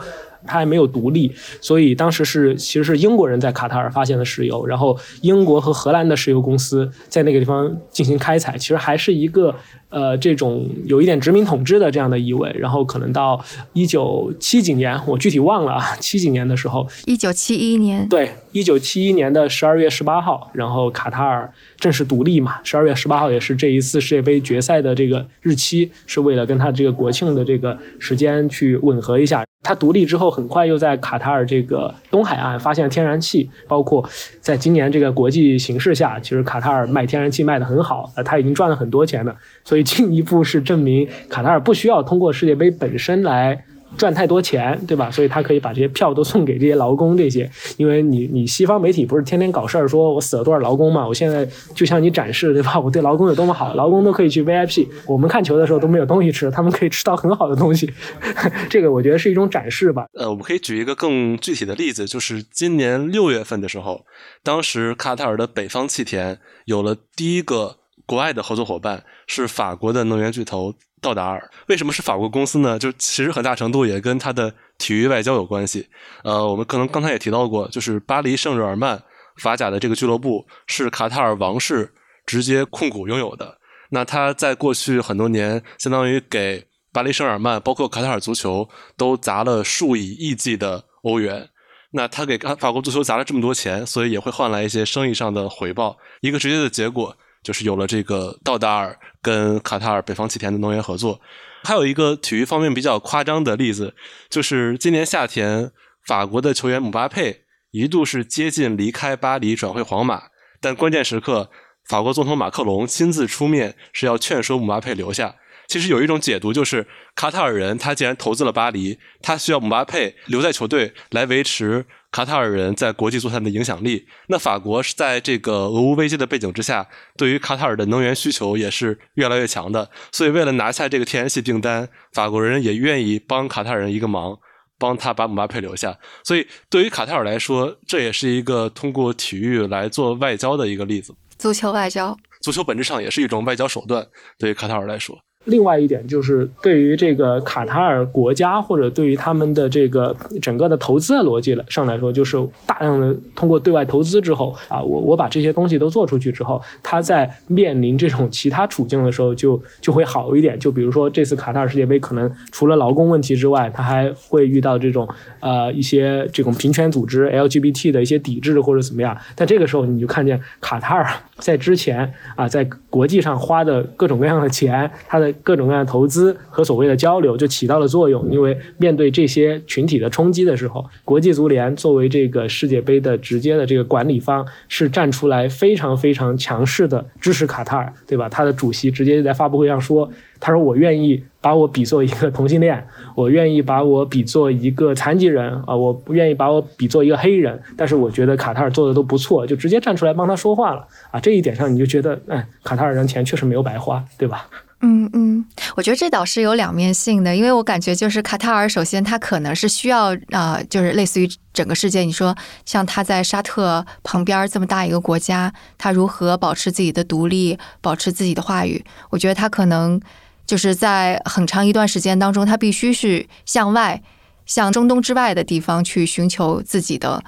它还没有独立，所以当时是其实是英国人在卡塔尔发现了石油，然后英国和荷兰的石油公司在那个地方进行开采，其实还是一个。呃，这种有一点殖民统治的这样的意味，然后可能到一九七几年，我具体忘了啊，七几年的时候，一九七一年，对，一九七一年的十二月十八号，然后卡塔尔正式独立嘛，十二月十八号也是这一次世界杯决赛的这个日期，是为了跟他这个国庆的这个时间去吻合一下。它独立之后，很快又在卡塔尔这个东海岸发现天然气，包括在今年这个国际形势下，其实卡塔尔卖天然气卖得很好，呃，他已经赚了很多钱了，所以进一步是证明卡塔尔不需要通过世界杯本身来。赚太多钱，对吧？所以他可以把这些票都送给这些劳工，这些，因为你你西方媒体不是天天搞事儿，说我死了多少劳工嘛？我现在就向你展示，对吧？我对劳工有多么好，劳工都可以去 VIP，我们看球的时候都没有东西吃，他们可以吃到很好的东西，这个我觉得是一种展示吧。呃，我们可以举一个更具体的例子，就是今年六月份的时候，当时卡塔尔的北方气田有了第一个国外的合作伙伴，是法国的能源巨头。道达尔为什么是法国公司呢？就其实很大程度也跟它的体育外交有关系。呃，我们可能刚才也提到过，就是巴黎圣日耳曼法甲的这个俱乐部是卡塔尔王室直接控股拥有的。那他在过去很多年，相当于给巴黎圣日耳曼，包括卡塔尔足球都砸了数以亿计的欧元。那他给法国足球砸了这么多钱，所以也会换来一些生意上的回报。一个直接的结果。就是有了这个道达尔跟卡塔尔北方气田的能源合作，还有一个体育方面比较夸张的例子，就是今年夏天法国的球员姆巴佩一度是接近离开巴黎转会皇马，但关键时刻法国总统马克龙亲自出面是要劝说姆巴佩留下。其实有一种解读就是卡塔尔人他既然投资了巴黎，他需要姆巴佩留在球队来维持。卡塔尔人在国际足坛的影响力，那法国是在这个俄乌危机的背景之下，对于卡塔尔的能源需求也是越来越强的。所以，为了拿下这个天然气订单，法国人也愿意帮卡塔尔人一个忙，帮他把姆巴佩留下。所以，对于卡塔尔来说，这也是一个通过体育来做外交的一个例子。足球外交，足球本质上也是一种外交手段。对于卡塔尔来说。另外一点就是，对于这个卡塔尔国家或者对于他们的这个整个的投资的逻辑了上来说，就是大量的通过对外投资之后啊，我我把这些东西都做出去之后，他在面临这种其他处境的时候就就会好一点。就比如说这次卡塔尔世界杯，可能除了劳工问题之外，他还会遇到这种呃一些这种平权组织 LGBT 的一些抵制或者怎么样。但这个时候你就看见卡塔尔在之前啊，在国际上花的各种各样的钱，他的。各种各样的投资和所谓的交流就起到了作用，因为面对这些群体的冲击的时候，国际足联作为这个世界杯的直接的这个管理方，是站出来非常非常强势的支持卡塔尔，对吧？他的主席直接就在发布会上说。他说：“我愿意把我比作一个同性恋，我愿意把我比作一个残疾人啊，我不愿意把我比作一个黑人。但是我觉得卡塔尔做的都不错，就直接站出来帮他说话了啊。这一点上，你就觉得，哎，卡塔尔人钱确实没有白花，对吧？”嗯嗯，我觉得这倒是有两面性的，因为我感觉就是卡塔尔，首先他可能是需要啊，就是类似于整个世界，你说像他在沙特旁边这么大一个国家，他如何保持自己的独立，保持自己的话语？我觉得他可能。就是在很长一段时间当中，他必须是向外、向中东之外的地方去寻求自己的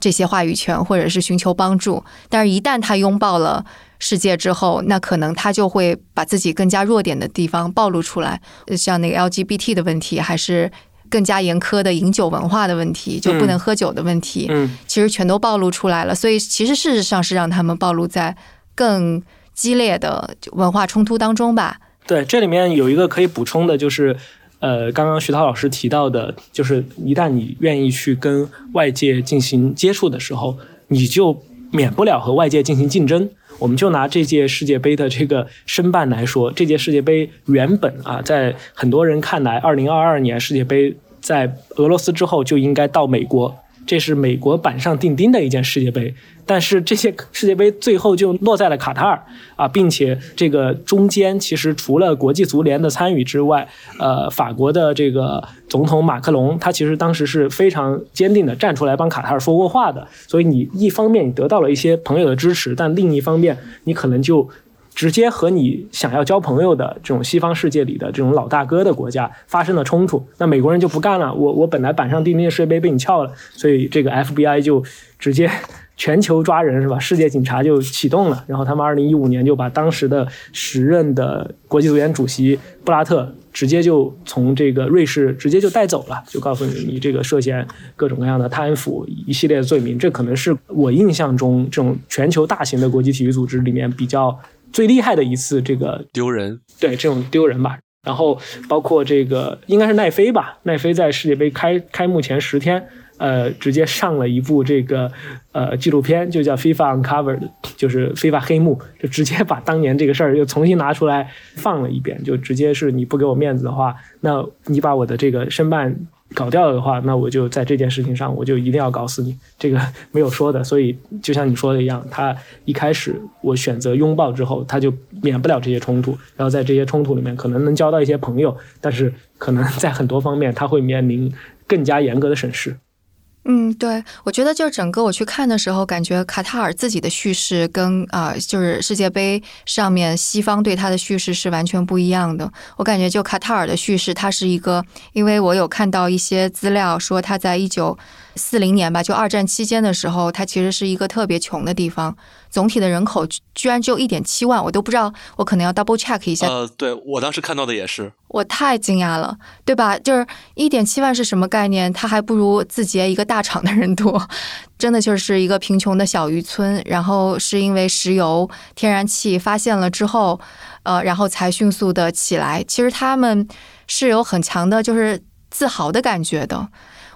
这些话语权，或者是寻求帮助。但是，一旦他拥抱了世界之后，那可能他就会把自己更加弱点的地方暴露出来，像那个 LGBT 的问题，还是更加严苛的饮酒文化的问题，就不能喝酒的问题，嗯，其实全都暴露出来了。所以，其实事实上是让他们暴露在更激烈的文化冲突当中吧。对，这里面有一个可以补充的，就是，呃，刚刚徐涛老师提到的，就是一旦你愿意去跟外界进行接触的时候，你就免不了和外界进行竞争。我们就拿这届世界杯的这个申办来说，这届世界杯原本啊，在很多人看来，二零二二年世界杯在俄罗斯之后就应该到美国。这是美国板上钉钉的一件世界杯，但是这些世界杯最后就落在了卡塔尔啊，并且这个中间其实除了国际足联的参与之外，呃，法国的这个总统马克龙他其实当时是非常坚定的站出来帮卡塔尔说过话的，所以你一方面你得到了一些朋友的支持，但另一方面你可能就直接和你想要交朋友的这种西方世界里的这种老大哥的国家发生了冲突，那美国人就不干了。我我本来板上钉钉的世界杯被你撬了，所以这个 FBI 就直接全球抓人是吧？世界警察就启动了。然后他们二零一五年就把当时的时任的国际足联主席布拉特。直接就从这个瑞士直接就带走了，就告诉你你这个涉嫌各种各样的贪腐一系列的罪名，这可能是我印象中这种全球大型的国际体育组织里面比较最厉害的一次这个丢人，对这种丢人吧。然后包括这个应该是奈飞吧，奈飞在世界杯开开幕前十天。呃，直接上了一部这个呃纪录片，就叫《FIFA Uncovered》，就是《FIFA 黑幕》，就直接把当年这个事儿又重新拿出来放了一遍，就直接是你不给我面子的话，那你把我的这个申办搞掉了的话，那我就在这件事情上我就一定要搞死你，这个没有说的。所以就像你说的一样，他一开始我选择拥抱之后，他就免不了这些冲突，然后在这些冲突里面可能能交到一些朋友，但是可能在很多方面他会面临更加严格的审视。嗯，对，我觉得就整个我去看的时候，感觉卡塔尔自己的叙事跟啊，就是世界杯上面西方对他的叙事是完全不一样的。我感觉就卡塔尔的叙事，它是一个，因为我有看到一些资料说他在一九。四零年吧，就二战期间的时候，他其实是一个特别穷的地方，总体的人口居然只有一点七万，我都不知道，我可能要 double check 一下。呃，对我当时看到的也是，我太惊讶了，对吧？就是一点七万是什么概念？它还不如字节一个大厂的人多，真的就是一个贫穷的小渔村。然后是因为石油、天然气发现了之后，呃，然后才迅速的起来。其实他们是有很强的，就是自豪的感觉的。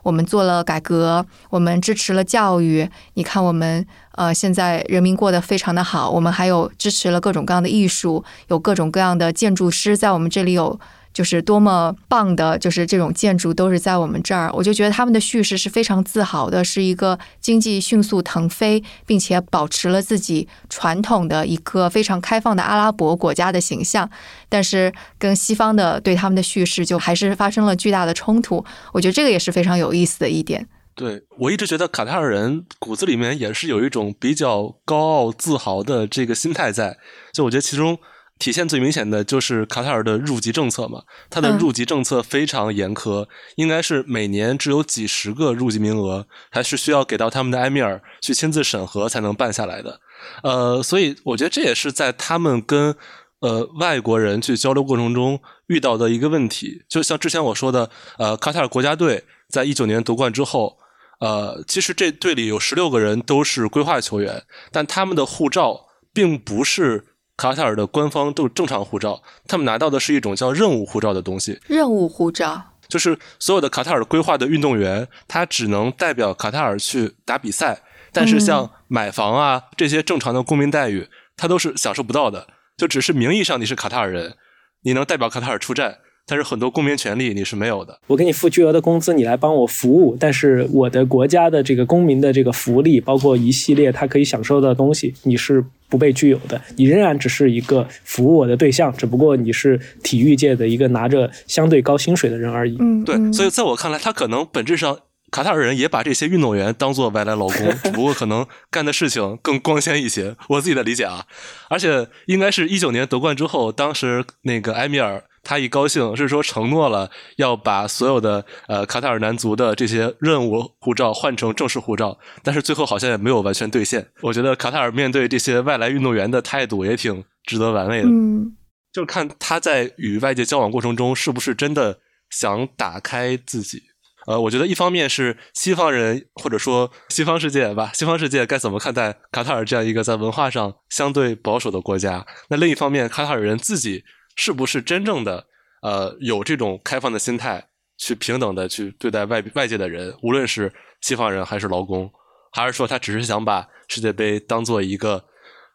我们做了改革，我们支持了教育。你看，我们呃，现在人民过得非常的好。我们还有支持了各种各样的艺术，有各种各样的建筑师在我们这里有。就是多么棒的，就是这种建筑都是在我们这儿，我就觉得他们的叙事是非常自豪的，是一个经济迅速腾飞，并且保持了自己传统的一个非常开放的阿拉伯国家的形象。但是跟西方的对他们的叙事就还是发生了巨大的冲突。我觉得这个也是非常有意思的一点。对我一直觉得卡塔尔人骨子里面也是有一种比较高傲自豪的这个心态在，就我觉得其中。体现最明显的就是卡塔尔的入籍政策嘛，它的入籍政策非常严苛，应该是每年只有几十个入籍名额，还是需要给到他们的埃米尔去亲自审核才能办下来的。呃，所以我觉得这也是在他们跟呃外国人去交流过程中遇到的一个问题。就像之前我说的，呃，卡塔尔国家队在一九年夺冠之后，呃，其实这队里有十六个人都是规划球员，但他们的护照并不是。卡塔尔的官方都是正常护照，他们拿到的是一种叫任务护照的东西。任务护照就是所有的卡塔尔规划的运动员，他只能代表卡塔尔去打比赛，但是像买房啊这些正常的公民待遇，他都是享受不到的。就只是名义上你是卡塔尔人，你能代表卡塔尔出战。但是很多公民权利你是没有的。我给你付巨额的工资，你来帮我服务，但是我的国家的这个公民的这个福利，包括一系列他可以享受的东西，你是不被具有的。你仍然只是一个服务我的对象，只不过你是体育界的一个拿着相对高薪水的人而已。嗯，对。所以在我看来，他可能本质上卡塔尔人也把这些运动员当做外来劳工，只不过可能干的事情更光鲜一些。我自己的理解啊，而且应该是一九年夺冠之后，当时那个埃米尔。他一高兴是说承诺了要把所有的呃卡塔尔男足的这些任务护照换成正式护照，但是最后好像也没有完全兑现。我觉得卡塔尔面对这些外来运动员的态度也挺值得玩味的。嗯，就看他在与外界交往过程中是不是真的想打开自己。呃，我觉得一方面是西方人或者说西方世界吧，西方世界该怎么看待卡塔尔这样一个在文化上相对保守的国家？那另一方面，卡塔尔人自己。是不是真正的呃有这种开放的心态，去平等的去对待外外界的人，无论是西方人还是劳工，还是说他只是想把世界杯当做一个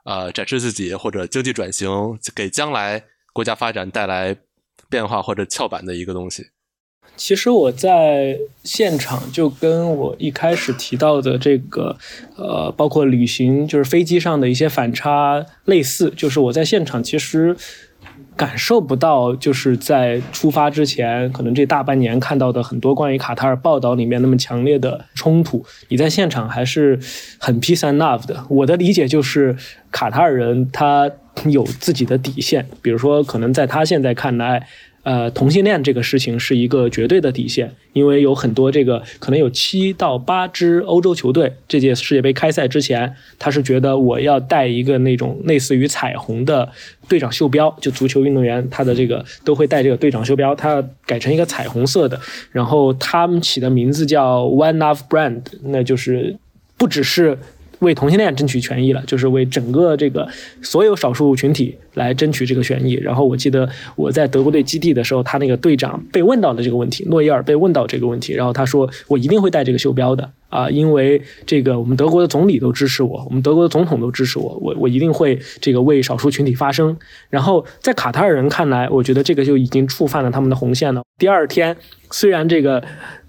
呃展示自己或者经济转型给将来国家发展带来变化或者翘板的一个东西？其实我在现场就跟我一开始提到的这个呃，包括旅行就是飞机上的一些反差类似，就是我在现场其实。感受不到，就是在出发之前，可能这大半年看到的很多关于卡塔尔报道里面那么强烈的冲突。你在现场还是很 peace and love 的。我的理解就是，卡塔尔人他有自己的底线，比如说，可能在他现在看来。呃，同性恋这个事情是一个绝对的底线，因为有很多这个可能有七到八支欧洲球队，这届世界杯开赛之前，他是觉得我要带一个那种类似于彩虹的队长袖标，就足球运动员他的这个都会带这个队长袖标，他改成一个彩虹色的，然后他们起的名字叫 One Love Brand，那就是不只是。为同性恋争取权益了，就是为整个这个所有少数群体来争取这个权益。然后我记得我在德国队基地的时候，他那个队长被问到了这个问题，诺伊尔被问到这个问题，然后他说：“我一定会带这个袖标的啊，因为这个我们德国的总理都支持我，我们德国的总统都支持我，我我一定会这个为少数群体发声。”然后在卡塔尔人看来，我觉得这个就已经触犯了他们的红线了。第二天，虽然这个。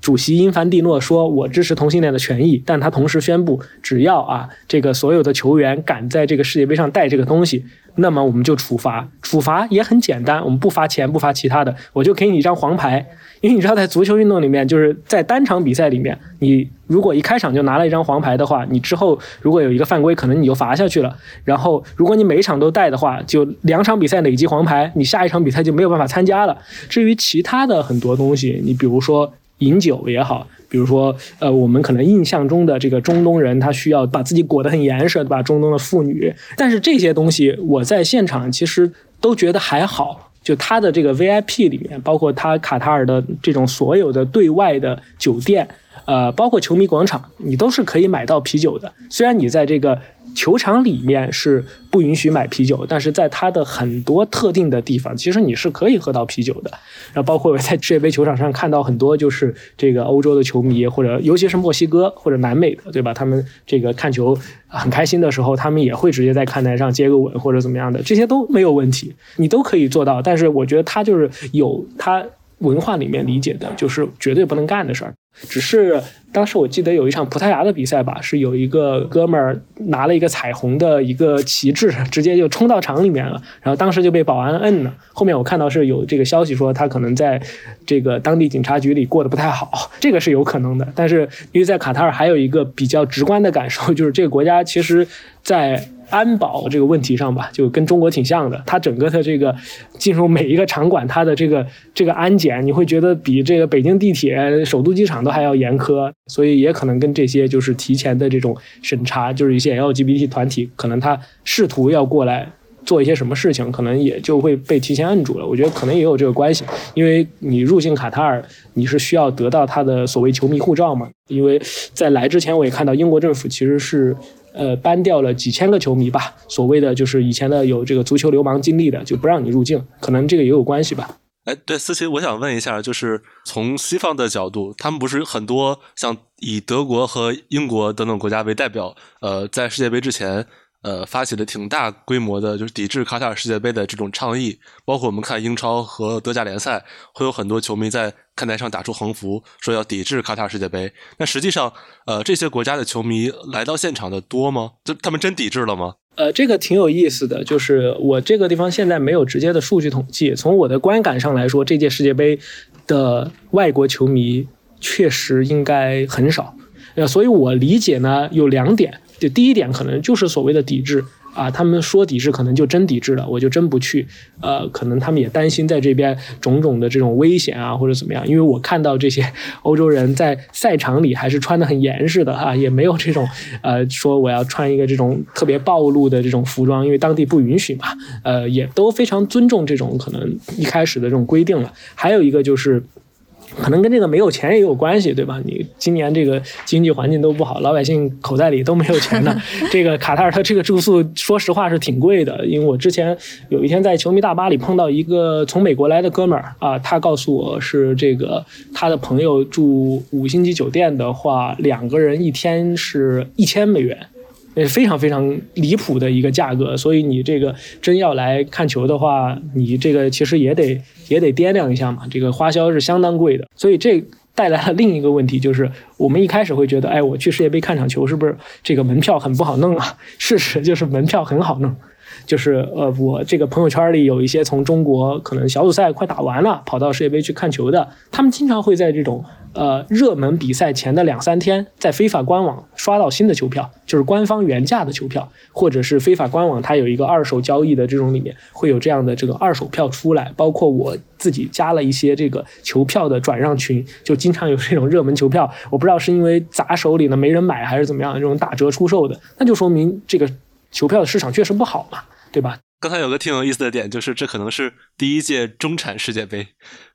主席因凡蒂诺说：“我支持同性恋的权益，但他同时宣布，只要啊，这个所有的球员敢在这个世界杯上带这个东西，那么我们就处罚。处罚也很简单，我们不罚钱，不罚其他的，我就给你一张黄牌。因为你知道，在足球运动里面，就是在单场比赛里面，你如果一开场就拿了一张黄牌的话，你之后如果有一个犯规，可能你就罚下去了。然后，如果你每一场都带的话，就两场比赛累积黄牌，你下一场比赛就没有办法参加了。至于其他的很多东西，你比如说。”饮酒也好，比如说，呃，我们可能印象中的这个中东人，他需要把自己裹得很严实，对吧？中东的妇女，但是这些东西我在现场其实都觉得还好。就他的这个 VIP 里面，包括他卡塔尔的这种所有的对外的酒店，呃，包括球迷广场，你都是可以买到啤酒的。虽然你在这个。球场里面是不允许买啤酒，但是在它的很多特定的地方，其实你是可以喝到啤酒的。然后包括在世界杯球场上看到很多就是这个欧洲的球迷，或者尤其是墨西哥或者南美的，对吧？他们这个看球很开心的时候，他们也会直接在看台上接个吻或者怎么样的，这些都没有问题，你都可以做到。但是我觉得他就是有他文化里面理解的，就是绝对不能干的事儿。只是当时我记得有一场葡萄牙的比赛吧，是有一个哥们儿拿了一个彩虹的一个旗帜，直接就冲到场里面了，然后当时就被保安摁了。后面我看到是有这个消息说他可能在这个当地警察局里过得不太好，这个是有可能的。但是因为在卡塔尔还有一个比较直观的感受，就是这个国家其实，在。安保这个问题上吧，就跟中国挺像的。它整个的这个进入每一个场馆，它的这个这个安检，你会觉得比这个北京地铁、首都机场都还要严苛。所以也可能跟这些就是提前的这种审查，就是一些 LGBT 团体，可能他试图要过来做一些什么事情，可能也就会被提前摁住了。我觉得可能也有这个关系，因为你入境卡塔尔，你是需要得到他的所谓球迷护照嘛。因为在来之前，我也看到英国政府其实是。呃，搬掉了几千个球迷吧，所谓的就是以前的有这个足球流氓经历的，就不让你入境，可能这个也有关系吧。哎，对，思琪，我想问一下，就是从西方的角度，他们不是很多像以德国和英国等等国家为代表，呃，在世界杯之前。呃，发起了挺大规模的，就是抵制卡塔尔世界杯的这种倡议，包括我们看英超和德甲联赛，会有很多球迷在看台上打出横幅，说要抵制卡塔尔世界杯。那实际上，呃，这些国家的球迷来到现场的多吗？就他们真抵制了吗？呃，这个挺有意思的，就是我这个地方现在没有直接的数据统计，从我的观感上来说，这届世界杯的外国球迷确实应该很少。呃，所以我理解呢有两点。就第一点，可能就是所谓的抵制啊，他们说抵制，可能就真抵制了，我就真不去。呃，可能他们也担心在这边种种的这种危险啊，或者怎么样。因为我看到这些欧洲人在赛场里还是穿的很严实的哈，也没有这种呃说我要穿一个这种特别暴露的这种服装，因为当地不允许嘛。呃，也都非常尊重这种可能一开始的这种规定了。还有一个就是。可能跟这个没有钱也有关系，对吧？你今年这个经济环境都不好，老百姓口袋里都没有钱呢。这 个卡塔尔他这个住宿，说实话是挺贵的。因为我之前有一天在球迷大巴里碰到一个从美国来的哥们儿啊，他告诉我是这个他的朋友住五星级酒店的话，两个人一天是一千美元。呃，非常非常离谱的一个价格，所以你这个真要来看球的话，你这个其实也得也得掂量一下嘛，这个花销是相当贵的。所以这带来了另一个问题，就是我们一开始会觉得，哎，我去世界杯看场球是不是这个门票很不好弄啊？事实就是门票很好弄。就是呃，我这个朋友圈里有一些从中国可能小组赛快打完了，跑到世界杯去看球的，他们经常会在这种。呃，热门比赛前的两三天，在非法官网刷到新的球票，就是官方原价的球票，或者是非法官网它有一个二手交易的这种里面会有这样的这个二手票出来。包括我自己加了一些这个球票的转让群，就经常有这种热门球票，我不知道是因为砸手里呢没人买，还是怎么样，这种打折出售的，那就说明这个球票的市场确实不好嘛，对吧？刚才有个挺有意思的点，就是这可能是第一届中产世界杯，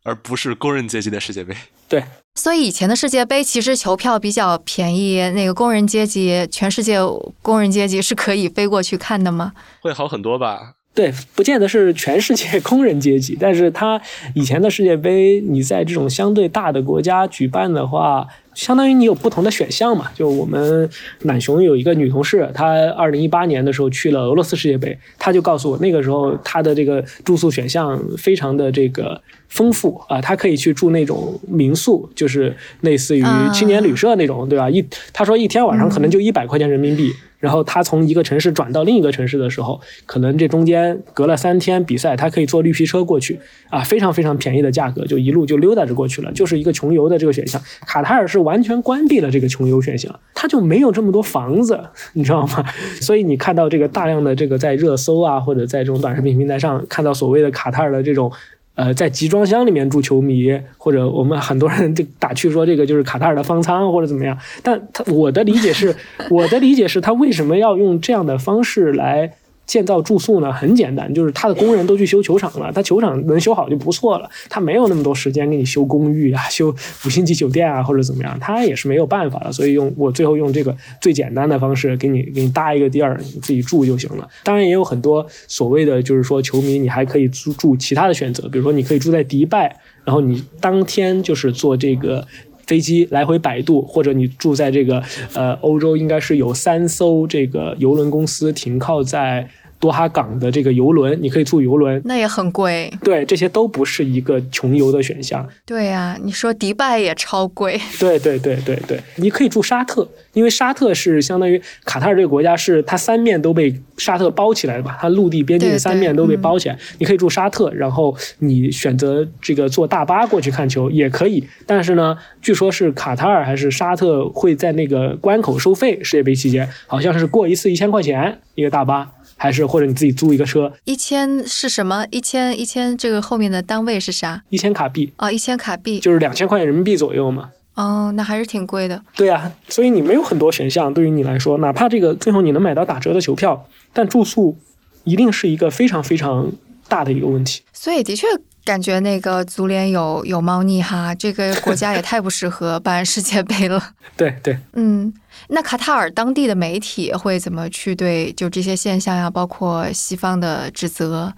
而不是工人阶级的世界杯。对。所以以前的世界杯其实球票比较便宜，那个工人阶级，全世界工人阶级是可以飞过去看的吗？会好很多吧？对，不见得是全世界工人阶级，但是他以前的世界杯，你在这种相对大的国家举办的话。相当于你有不同的选项嘛？就我们懒熊有一个女同事，她二零一八年的时候去了俄罗斯世界杯，她就告诉我，那个时候她的这个住宿选项非常的这个丰富啊，她可以去住那种民宿，就是类似于青年旅社那种，对吧？一她说一天晚上可能就一百块钱人民币。然后他从一个城市转到另一个城市的时候，可能这中间隔了三天比赛，他可以坐绿皮车过去啊，非常非常便宜的价格，就一路就溜达着过去了，就是一个穷游的这个选项。卡塔尔是完全关闭了这个穷游选项，他就没有这么多房子，你知道吗？所以你看到这个大量的这个在热搜啊，或者在这种短视频平台上看到所谓的卡塔尔的这种。呃，在集装箱里面住球迷，或者我们很多人就打趣说这个就是卡塔尔的方舱或者怎么样，但他我的理解是，我的理解是他为什么要用这样的方式来。建造住宿呢很简单，就是他的工人都去修球场了，他球场能修好就不错了，他没有那么多时间给你修公寓啊、修五星级酒店啊或者怎么样，他也是没有办法的，所以用我最后用这个最简单的方式给你给你搭一个地儿，你自己住就行了。当然也有很多所谓的就是说球迷，你还可以租住其他的选择，比如说你可以住在迪拜，然后你当天就是坐这个飞机来回摆渡，或者你住在这个呃欧洲，应该是有三艘这个邮轮公司停靠在。多哈港的这个游轮，你可以住游轮，那也很贵。对，这些都不是一个穷游的选项。对呀，你说迪拜也超贵。对对对对对，你可以住沙特，因为沙特是相当于卡塔尔这个国家是它三面都被沙特包起来的吧？它陆地边境三面都被包起来，你可以住沙特，然后你选择这个坐大巴过去看球也可以。但是呢，据说是卡塔尔还是沙特会在那个关口收费，世界杯期间好像是过一次一千块钱一个大巴。还是或者你自己租一个车，一千是什么？一千一千，这个后面的单位是啥？一千卡币哦，一千卡币就是两千块钱人民币左右嘛。哦，那还是挺贵的。对呀，所以你没有很多选项，对于你来说，哪怕这个最后你能买到打折的球票，但住宿一定是一个非常非常大的一个问题。所以的确。感觉那个足联有有猫腻哈，这个国家也太不适合办世界杯了。对 对，嗯，那卡塔尔当地的媒体会怎么去对就这些现象呀，包括西方的指责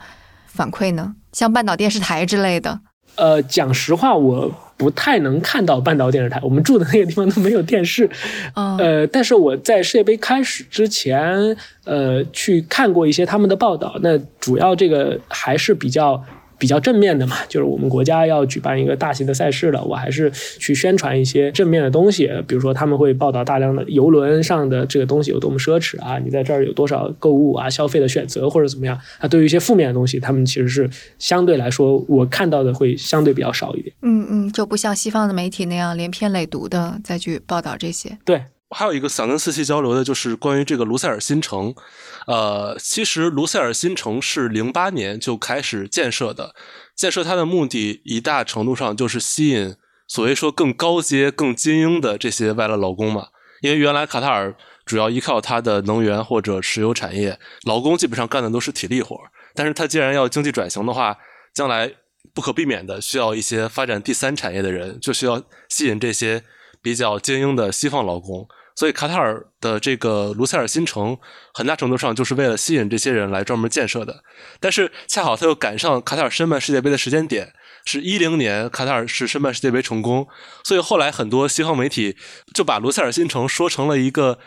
反馈呢？像半岛电视台之类的。呃，讲实话，我不太能看到半岛电视台，我们住的那个地方都没有电视。呃，但是我在世界杯开始之前，呃，去看过一些他们的报道，那主要这个还是比较。比较正面的嘛，就是我们国家要举办一个大型的赛事了，我还是去宣传一些正面的东西，比如说他们会报道大量的游轮上的这个东西有多么奢侈啊，你在这儿有多少购物啊、消费的选择或者怎么样啊。对于一些负面的东西，他们其实是相对来说我看到的会相对比较少一点。嗯嗯，就不像西方的媒体那样连篇累牍的再去报道这些。对。还有一个想跟四七交流的，就是关于这个卢塞尔新城。呃，其实卢塞尔新城是零八年就开始建设的，建设它的目的一大程度上就是吸引所谓说更高阶、更精英的这些外来劳工嘛。因为原来卡塔尔主要依靠它的能源或者石油产业，劳工基本上干的都是体力活。但是它既然要经济转型的话，将来不可避免的需要一些发展第三产业的人，就需要吸引这些比较精英的西方劳工。所以卡塔尔的这个卢塞尔新城，很大程度上就是为了吸引这些人来专门建设的。但是恰好他又赶上卡塔尔申办世界杯的时间点，是一零年卡塔尔是申办世界杯成功，所以后来很多西方媒体就把卢塞尔新城说成了一个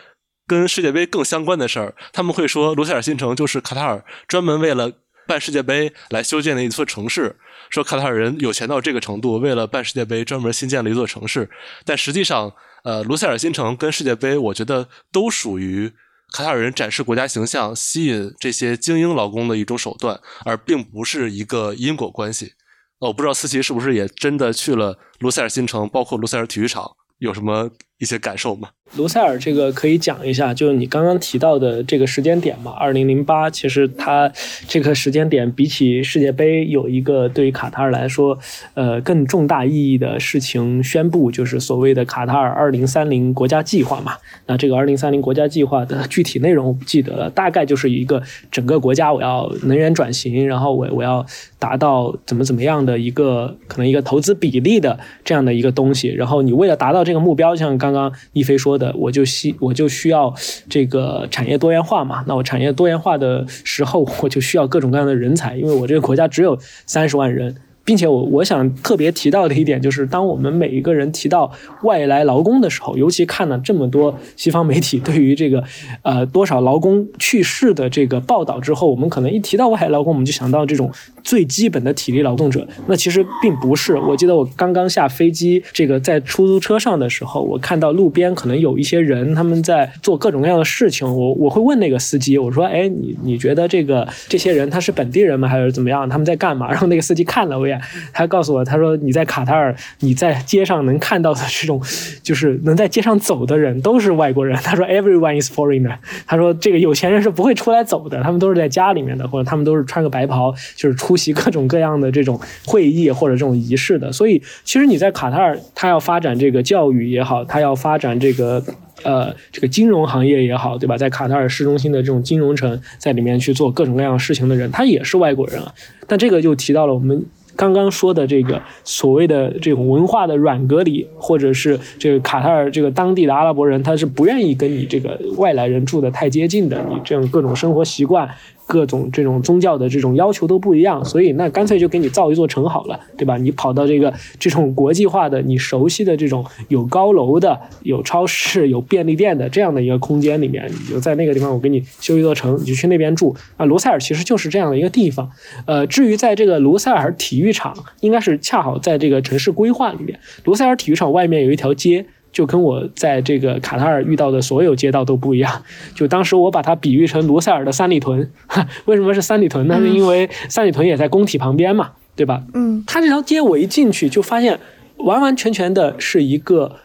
跟世界杯更相关的事儿。他们会说卢塞尔新城就是卡塔尔专门为了办世界杯来修建的一座城市，说卡塔尔人有钱到这个程度，为了办世界杯专门新建了一座城市。但实际上。呃，卢塞尔新城跟世界杯，我觉得都属于卡塔尔人展示国家形象、吸引这些精英劳工的一种手段，而并不是一个因果关系。我不知道思琪是不是也真的去了卢塞尔新城，包括卢塞尔体育场，有什么一些感受吗？卢塞尔这个可以讲一下，就是你刚刚提到的这个时间点嘛，二零零八，其实它这个时间点比起世界杯有一个对于卡塔尔来说，呃，更重大意义的事情宣布，就是所谓的卡塔尔二零三零国家计划嘛。那这个二零三零国家计划的具体内容我不记得了，大概就是一个整个国家我要能源转型，然后我我要达到怎么怎么样的一个可能一个投资比例的这样的一个东西，然后你为了达到这个目标，像刚刚刚一飞说。的我就需我就需要这个产业多元化嘛，那我产业多元化的时候，我就需要各种各样的人才，因为我这个国家只有三十万人。并且我我想特别提到的一点就是，当我们每一个人提到外来劳工的时候，尤其看了这么多西方媒体对于这个呃多少劳工去世的这个报道之后，我们可能一提到外来劳工，我们就想到这种最基本的体力劳动者。那其实并不是。我记得我刚刚下飞机，这个在出租车上的时候，我看到路边可能有一些人他们在做各种各样的事情。我我会问那个司机，我说：“哎，你你觉得这个这些人他是本地人吗？还是怎么样？他们在 干嘛？”然后那个司机看了我一眼。他告诉我，他说你在卡塔尔，你在街上能看到的这种，就是能在街上走的人都是外国人。他说 everyone is foreigner。他说这个有钱人是不会出来走的，他们都是在家里面的，或者他们都是穿个白袍，就是出席各种各样的这种会议或者这种仪式的。所以其实你在卡塔尔，他要发展这个教育也好，他要发展这个。呃，这个金融行业也好，对吧？在卡塔尔市中心的这种金融城，在里面去做各种各样事情的人，他也是外国人啊。但这个就提到了我们刚刚说的这个所谓的这种文化的软隔离，或者是这个卡塔尔这个当地的阿拉伯人，他是不愿意跟你这个外来人住的太接近的，你这样各种生活习惯。各种这种宗教的这种要求都不一样，所以那干脆就给你造一座城好了，对吧？你跑到这个这种国际化的、你熟悉的这种有高楼的、有超市、有便利店的这样的一个空间里面，你就在那个地方，我给你修一座城，你就去那边住。啊，卢塞尔其实就是这样的一个地方。呃，至于在这个卢塞尔体育场，应该是恰好在这个城市规划里面，卢塞尔体育场外面有一条街。就跟我在这个卡塔尔遇到的所有街道都不一样。就当时我把它比喻成卢塞尔的三里屯。为什么是三里屯呢？是因为三里屯也在工体旁边嘛，对吧？嗯，它这条街我一进去就发现，完完全全的是一个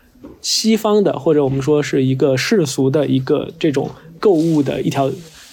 西方的，或者我们说是一个世俗的一个这种购物的一条。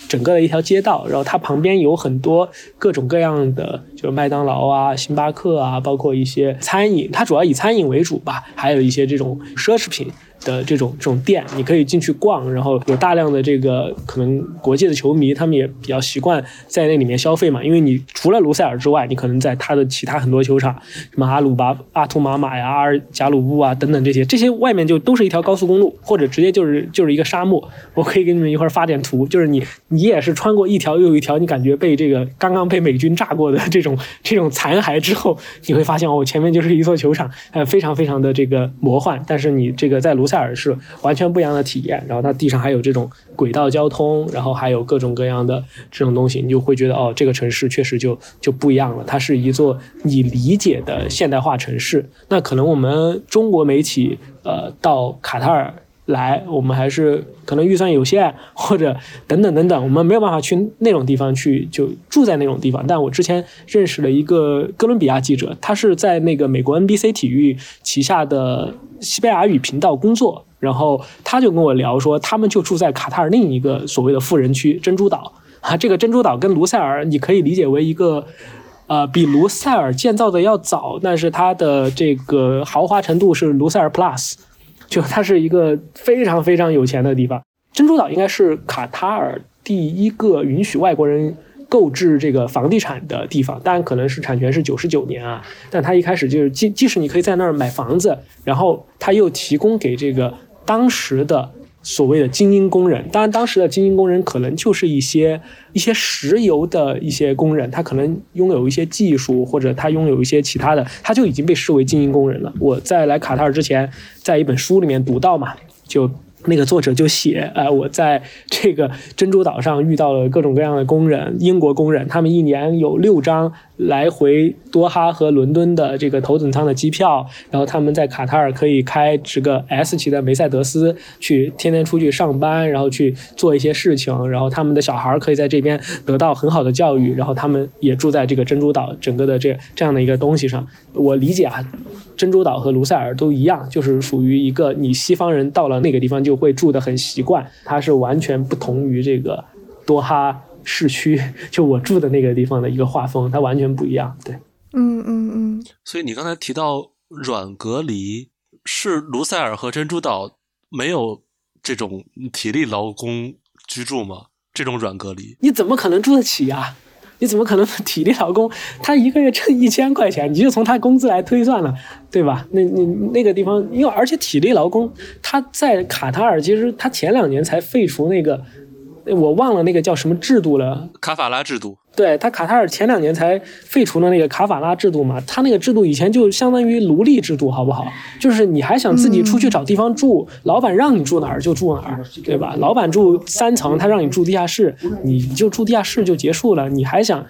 整个的一条街道，然后它旁边有很多各种各样的，就是麦当劳啊、星巴克啊，包括一些餐饮，它主要以餐饮为主吧，还有一些这种奢侈品。的这种这种店，你可以进去逛，然后有大量的这个可能国际的球迷，他们也比较习惯在那里面消费嘛。因为你除了卢塞尔之外，你可能在他的其他很多球场，什么阿鲁巴、阿图马马呀、阿尔贾鲁布啊等等这些，这些外面就都是一条高速公路，或者直接就是就是一个沙漠。我可以给你们一会儿发点图，就是你你也是穿过一条又一条，你感觉被这个刚刚被美军炸过的这种这种残骸之后，你会发现哦，前面就是一座球场，呃，非常非常的这个魔幻。但是你这个在卢塞尔是完全不一样的体验，然后它地上还有这种轨道交通，然后还有各种各样的这种东西，你就会觉得哦，这个城市确实就就不一样了。它是一座你理解的现代化城市。那可能我们中国媒体呃到卡塔尔来，我们还是可能预算有限，或者等等等等，我们没有办法去那种地方去就住在那种地方。但我之前认识了一个哥伦比亚记者，他是在那个美国 NBC 体育旗下的。西班牙语频道工作，然后他就跟我聊说，他们就住在卡塔尔另一个所谓的富人区珍珠岛啊。这个珍珠岛跟卢塞尔，你可以理解为一个，呃，比卢塞尔建造的要早，但是它的这个豪华程度是卢塞尔 Plus，就它是一个非常非常有钱的地方。珍珠岛应该是卡塔尔第一个允许外国人。购置这个房地产的地方，当然可能是产权是九十九年啊，但它一开始就是即即使你可以在那儿买房子，然后它又提供给这个当时的所谓的精英工人，当然当时的精英工人可能就是一些一些石油的一些工人，他可能拥有一些技术或者他拥有一些其他的，他就已经被视为精英工人了。我在来卡塔尔之前，在一本书里面读到嘛，就。那个作者就写，呃，我在这个珍珠岛上遇到了各种各样的工人，英国工人，他们一年有六张来回多哈和伦敦的这个头等舱的机票，然后他们在卡塔尔可以开这个 S 级的梅赛德斯去天天出去上班，然后去做一些事情，然后他们的小孩可以在这边得到很好的教育，然后他们也住在这个珍珠岛整个的这这样的一个东西上。我理解啊，珍珠岛和卢塞尔都一样，就是属于一个你西方人到了那个地方就会住的很习惯，它是完全不同于这个多哈。市区就我住的那个地方的一个画风，它完全不一样。对，嗯嗯嗯。所以你刚才提到软隔离，是卢塞尔和珍珠岛没有这种体力劳工居住吗？这种软隔离，你怎么可能住得起呀？你怎么可能体力劳工？他一个月挣一千块钱，你就从他工资来推算了，对吧？那你那个地方，因为而且体力劳工他在卡塔尔，其实他前两年才废除那个。我忘了那个叫什么制度了，卡法拉制度。对他，卡塔尔前两年才废除了那个卡法拉制度嘛，他那个制度以前就相当于奴隶制度，好不好？就是你还想自己出去找地方住，老板让你住哪儿就住哪儿，对吧？老板住三层，他让你住地下室，你就住地下室就结束了。你还想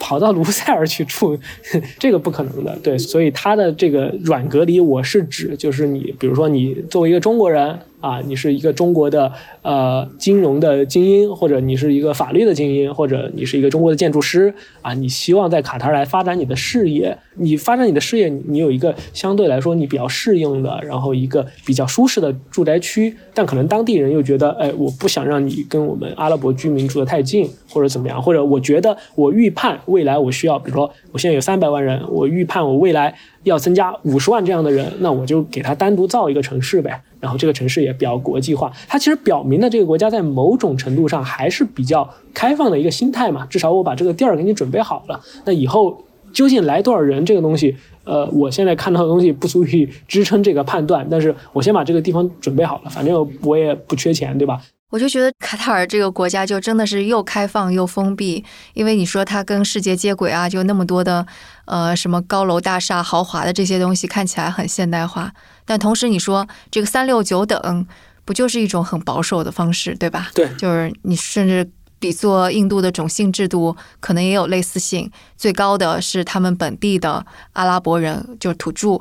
跑到卢塞尔去住，这个不可能的。对，所以他的这个软隔离，我是指就是你，比如说你作为一个中国人。啊，你是一个中国的呃金融的精英，或者你是一个法律的精英，或者你是一个中国的建建筑师啊，你希望在卡塔尔来发展你的事业，你发展你的事业，你有一个相对来说你比较适应的，然后一个比较舒适的住宅区，但可能当地人又觉得，哎，我不想让你跟我们阿拉伯居民住得太近，或者怎么样，或者我觉得我预判未来我需要，比如说我现在有三百万人，我预判我未来要增加五十万这样的人，那我就给他单独造一个城市呗。然后这个城市也比较国际化，它其实表明了这个国家在某种程度上还是比较开放的一个心态嘛。至少我把这个地儿给你准备好了，那以后究竟来多少人，这个东西，呃，我现在看到的东西不足以支撑这个判断。但是我先把这个地方准备好了，反正我也不缺钱，对吧？我就觉得卡塔尔这个国家就真的是又开放又封闭，因为你说它跟世界接轨啊，就那么多的呃什么高楼大厦、豪华的这些东西，看起来很现代化。但同时，你说这个三六九等，不就是一种很保守的方式，对吧？对，就是你甚至比作印度的种姓制度，可能也有类似性。最高的是他们本地的阿拉伯人，就是土著，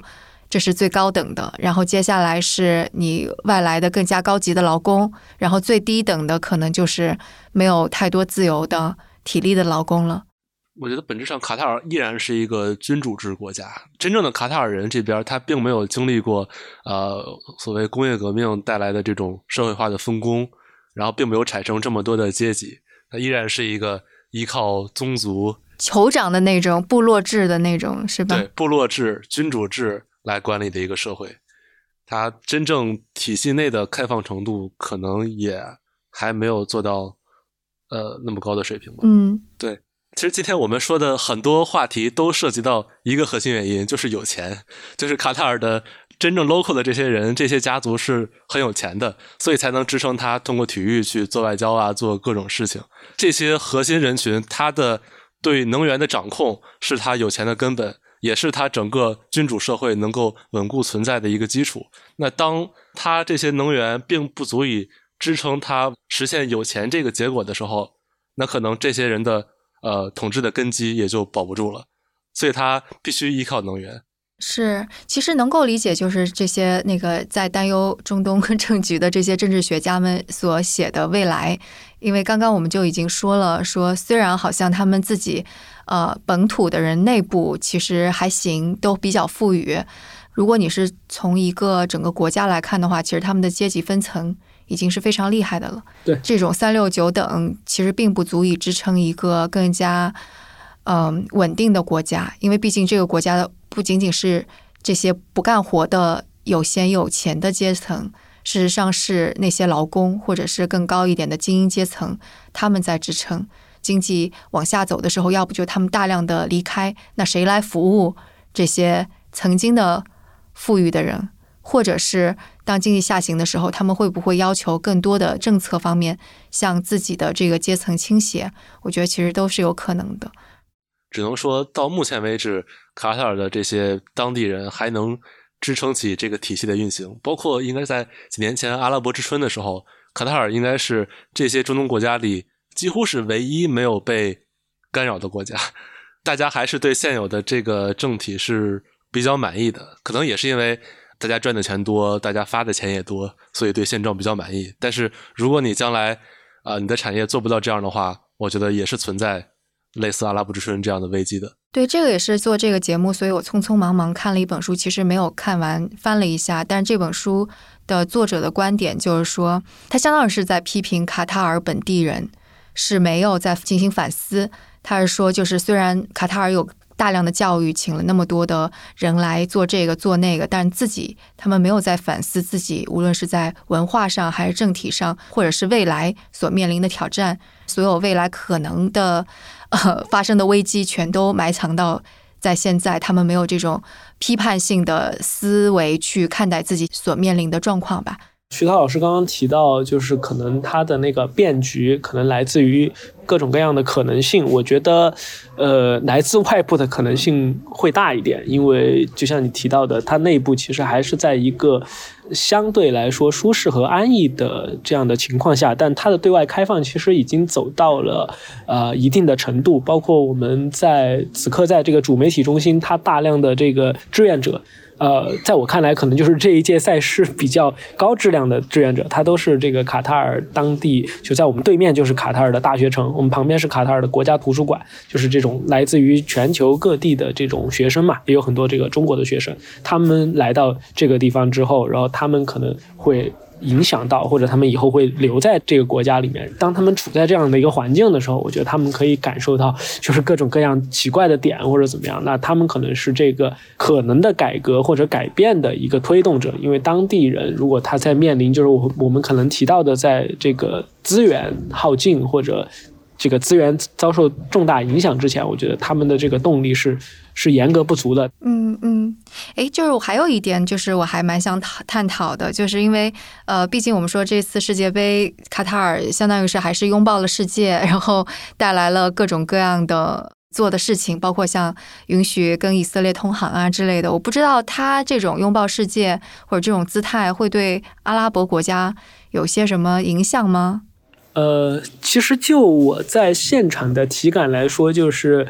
这是最高等的。然后接下来是你外来的更加高级的劳工，然后最低等的可能就是没有太多自由的体力的劳工了。我觉得本质上，卡塔尔依然是一个君主制国家。真正的卡塔尔人这边，他并没有经历过呃所谓工业革命带来的这种社会化的分工，然后并没有产生这么多的阶级。他依然是一个依靠宗族、酋长的那种部落制的那种，是吧？对，部落制、君主制来管理的一个社会。它真正体系内的开放程度，可能也还没有做到呃那么高的水平吧。嗯，对。其实今天我们说的很多话题都涉及到一个核心原因，就是有钱，就是卡塔尔的真正 local 的这些人，这些家族是很有钱的，所以才能支撑他通过体育去做外交啊，做各种事情。这些核心人群，他的对能源的掌控是他有钱的根本，也是他整个君主社会能够稳固存在的一个基础。那当他这些能源并不足以支撑他实现有钱这个结果的时候，那可能这些人的。呃，统治的根基也就保不住了，所以他必须依靠能源。是，其实能够理解，就是这些那个在担忧中东政局的这些政治学家们所写的未来，因为刚刚我们就已经说了，说虽然好像他们自己呃本土的人内部其实还行，都比较富裕。如果你是从一个整个国家来看的话，其实他们的阶级分层。已经是非常厉害的了。对，这种三六九等其实并不足以支撑一个更加嗯稳定的国家，因为毕竟这个国家的不仅仅是这些不干活的有闲有钱的阶层，事实上是那些劳工或者是更高一点的精英阶层，他们在支撑经济往下走的时候，要不就他们大量的离开，那谁来服务这些曾经的富裕的人？或者是当经济下行的时候，他们会不会要求更多的政策方面向自己的这个阶层倾斜？我觉得其实都是有可能的。只能说到目前为止，卡塔尔的这些当地人还能支撑起这个体系的运行。包括应该在几年前阿拉伯之春的时候，卡塔尔应该是这些中东国家里几乎是唯一没有被干扰的国家。大家还是对现有的这个政体是比较满意的，可能也是因为大家赚的钱多，大家发的钱也多，所以对现状比较满意。但是如果你将来啊，你的产业做不到这样的话，我觉得也是存在类似阿拉伯之春这样的危机的。对，这个也是做这个节目，所以我匆匆忙忙看了一本书，其实没有看完，翻了一下。但是这本书的作者的观点就是说，他相当于是在批评卡塔尔本地人是没有在进行反思。他是说，就是虽然卡塔尔有大量的教育，请了那么多的人来做这个做那个，但自己他们没有在反思自己，无论是在文化上还是政体上，或者是未来所面临的挑战，所有未来可能的。呃，发生的危机全都埋藏到在现在，他们没有这种批判性的思维去看待自己所面临的状况吧。徐涛老师刚刚提到，就是可能他的那个变局可能来自于。各种各样的可能性，我觉得，呃，来自外部的可能性会大一点，因为就像你提到的，它内部其实还是在一个相对来说舒适和安逸的这样的情况下，但它的对外开放其实已经走到了呃一定的程度，包括我们在此刻在这个主媒体中心，它大量的这个志愿者。呃，在我看来，可能就是这一届赛事比较高质量的志愿者，他都是这个卡塔尔当地，就在我们对面就是卡塔尔的大学城，我们旁边是卡塔尔的国家图书馆，就是这种来自于全球各地的这种学生嘛，也有很多这个中国的学生，他们来到这个地方之后，然后他们可能会。影响到，或者他们以后会留在这个国家里面。当他们处在这样的一个环境的时候，我觉得他们可以感受到，就是各种各样奇怪的点或者怎么样。那他们可能是这个可能的改革或者改变的一个推动者。因为当地人如果他在面临，就是我我们可能提到的，在这个资源耗尽或者。这个资源遭受重大影响之前，我觉得他们的这个动力是是严格不足的。嗯嗯，哎，就是我还有一点，就是我还蛮想讨探讨的，就是因为呃，毕竟我们说这次世界杯，卡塔尔相当于是还是拥抱了世界，然后带来了各种各样的做的事情，包括像允许跟以色列通航啊之类的。我不知道他这种拥抱世界或者这种姿态会对阿拉伯国家有些什么影响吗？呃，其实就我在现场的体感来说，就是。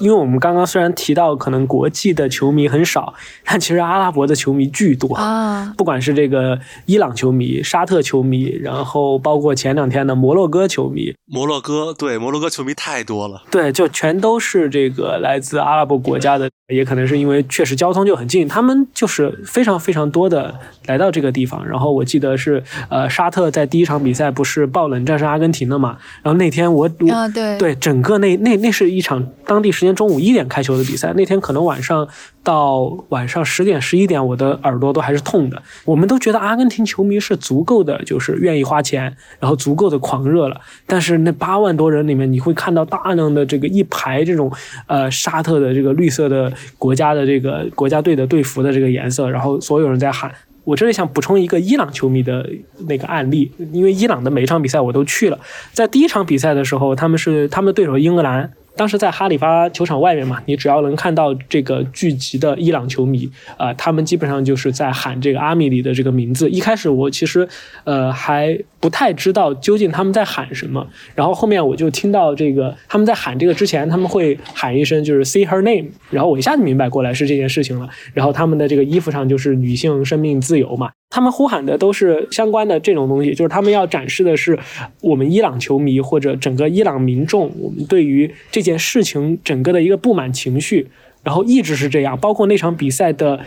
因为我们刚刚虽然提到可能国际的球迷很少，但其实阿拉伯的球迷巨多啊！不管是这个伊朗球迷、沙特球迷，然后包括前两天的摩洛哥球迷，摩洛哥对摩洛哥球迷太多了，对，就全都是这个来自阿拉伯国家的，也可能是因为确实交通就很近，他们就是非常非常多的来到这个地方。然后我记得是呃，沙特在第一场比赛不是爆冷战胜阿根廷的嘛？然后那天我啊对对，整个那那那是一场当地时间。中午一点开球的比赛，那天可能晚上到晚上十点十一点，我的耳朵都还是痛的。我们都觉得阿根廷球迷是足够的，就是愿意花钱，然后足够的狂热了。但是那八万多人里面，你会看到大量的这个一排这种呃沙特的这个绿色的国家的这个国家队的队服的这个颜色，然后所有人在喊。我这里想补充一个伊朗球迷的那个案例，因为伊朗的每一场比赛我都去了，在第一场比赛的时候，他们是他们的对手英格兰。当时在哈里发球场外面嘛，你只要能看到这个聚集的伊朗球迷，啊，他们基本上就是在喊这个阿米里的这个名字。一开始我其实，呃，还不太知道究竟他们在喊什么。然后后面我就听到这个他们在喊这个之前，他们会喊一声就是 “say her name”，然后我一下子明白过来是这件事情了。然后他们的这个衣服上就是女性生命自由嘛。他们呼喊的都是相关的这种东西，就是他们要展示的是我们伊朗球迷或者整个伊朗民众，我们对于这件事情整个的一个不满情绪，然后一直是这样。包括那场比赛的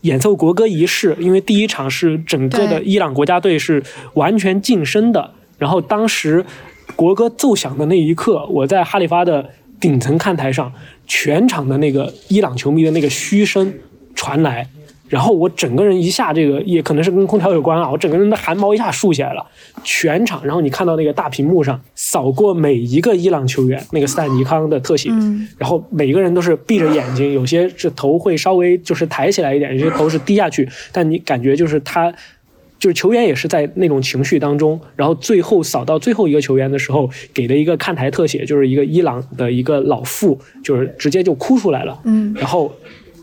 演奏国歌仪式，因为第一场是整个的伊朗国家队是完全晋升的，然后当时国歌奏响的那一刻，我在哈利发的顶层看台上，全场的那个伊朗球迷的那个嘘声传来。然后我整个人一下，这个也可能是跟空调有关啊，我整个人的汗毛一下竖起来了，全场。然后你看到那个大屏幕上扫过每一个伊朗球员那个斯坦尼康的特写，然后每一个人都是闭着眼睛，有些是头会稍微就是抬起来一点，有些头是低下去，但你感觉就是他，就是球员也是在那种情绪当中。然后最后扫到最后一个球员的时候，给了一个看台特写，就是一个伊朗的一个老妇，就是直接就哭出来了。嗯，然后。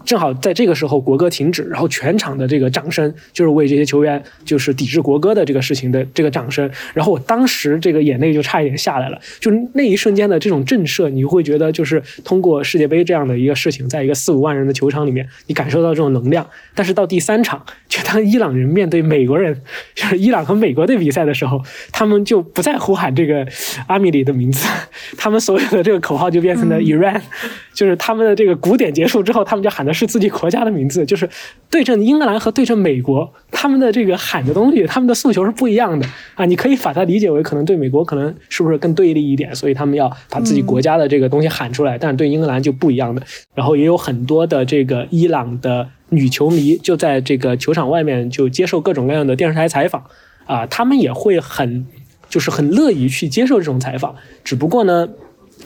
正好在这个时候国歌停止，然后全场的这个掌声就是为这些球员就是抵制国歌的这个事情的这个掌声，然后我当时这个眼泪就差一点下来了，就那一瞬间的这种震慑，你会觉得就是通过世界杯这样的一个事情，在一个四五万人的球场里面，你感受到这种能量。但是到第三场，就当伊朗人面对美国人，就是伊朗和美国队比赛的时候，他们就不再呼喊这个阿米里的名字，他们所有的这个口号就变成了 Iran，就是他们的这个古典结束之后，他们就喊的是自己国家的名字，就是对阵英格兰和对阵美国，他们的这个喊的东西，他们的诉求是不一样的啊！你可以把它理解为可能对美国可能是不是更对立一点，所以他们要把自己国家的这个东西喊出来，但是对英格兰就不一样的。然后也有很多的这个伊朗的。女球迷就在这个球场外面就接受各种各样的电视台采访，啊，他们也会很，就是很乐意去接受这种采访。只不过呢，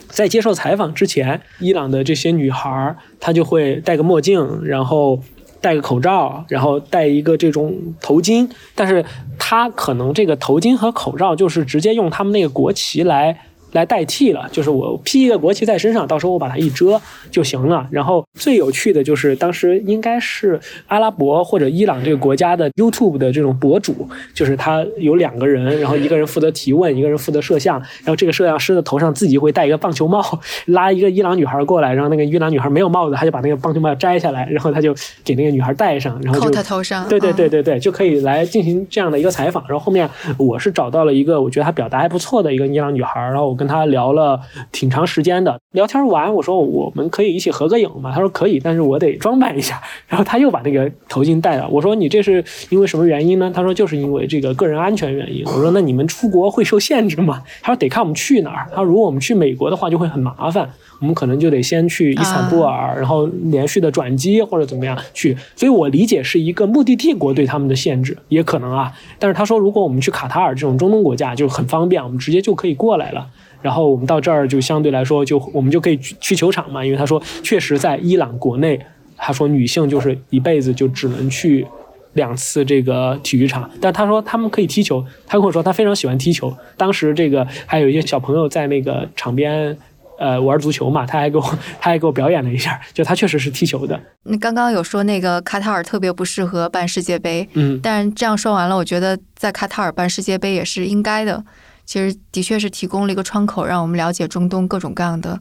在接受采访之前，伊朗的这些女孩儿她就会戴个墨镜，然后戴个口罩，然后戴一个这种头巾。但是她可能这个头巾和口罩就是直接用他们那个国旗来。来代替了，就是我披一个国旗在身上，到时候我把它一遮就行了。然后最有趣的就是当时应该是阿拉伯或者伊朗这个国家的 YouTube 的这种博主，就是他有两个人，然后一个人负责提问，一个人负责摄像。然后这个摄像师的头上自己会戴一个棒球帽，拉一个伊朗女孩过来，然后那个伊朗女孩没有帽子，他就把那个棒球帽摘下来，然后他就给那个女孩戴上，然后扣她头上。对对对对对，就可以来进行这样的一个采访。然后后面我是找到了一个我觉得她表达还不错的一个伊朗女孩，然后我跟。跟他聊了挺长时间的，聊天完我说我们可以一起合个影嘛？他说可以，但是我得装扮一下。然后他又把那个头巾戴了。我说你这是因为什么原因呢？他说就是因为这个个人安全原因。我说那你们出国会受限制吗？他说得看我们去哪儿。他说如果我们去美国的话就会很麻烦，我们可能就得先去伊斯坦布尔，然后连续的转机或者怎么样去。所以我理解是一个目的地国对他们的限制，也可能啊。但是他说如果我们去卡塔尔这种中东国家就很方便，我们直接就可以过来了。然后我们到这儿就相对来说，就我们就可以去去球场嘛，因为他说确实在伊朗国内，他说女性就是一辈子就只能去两次这个体育场，但他说他们可以踢球，他跟我说他非常喜欢踢球。当时这个还有一些小朋友在那个场边，呃玩足球嘛，他还给我他还给我表演了一下，就他确实是踢球的。你刚刚有说那个卡塔尔特别不适合办世界杯，嗯，但这样说完了，我觉得在卡塔尔办世界杯也是应该的。其实的确是提供了一个窗口，让我们了解中东各种各样的，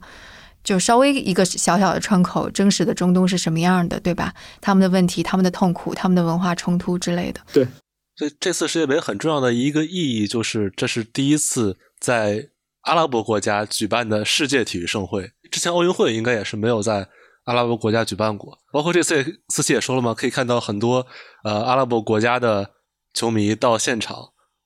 就稍微一个小小的窗口，真实的中东是什么样的，对吧？他们的问题、他们的痛苦、他们的文化冲突之类的。对，所以这次世界杯很重要的一个意义就是，这是第一次在阿拉伯国家举办的世界体育盛会。之前奥运会应该也是没有在阿拉伯国家举办过，包括这次思琪也说了嘛，可以看到很多呃阿拉伯国家的球迷到现场，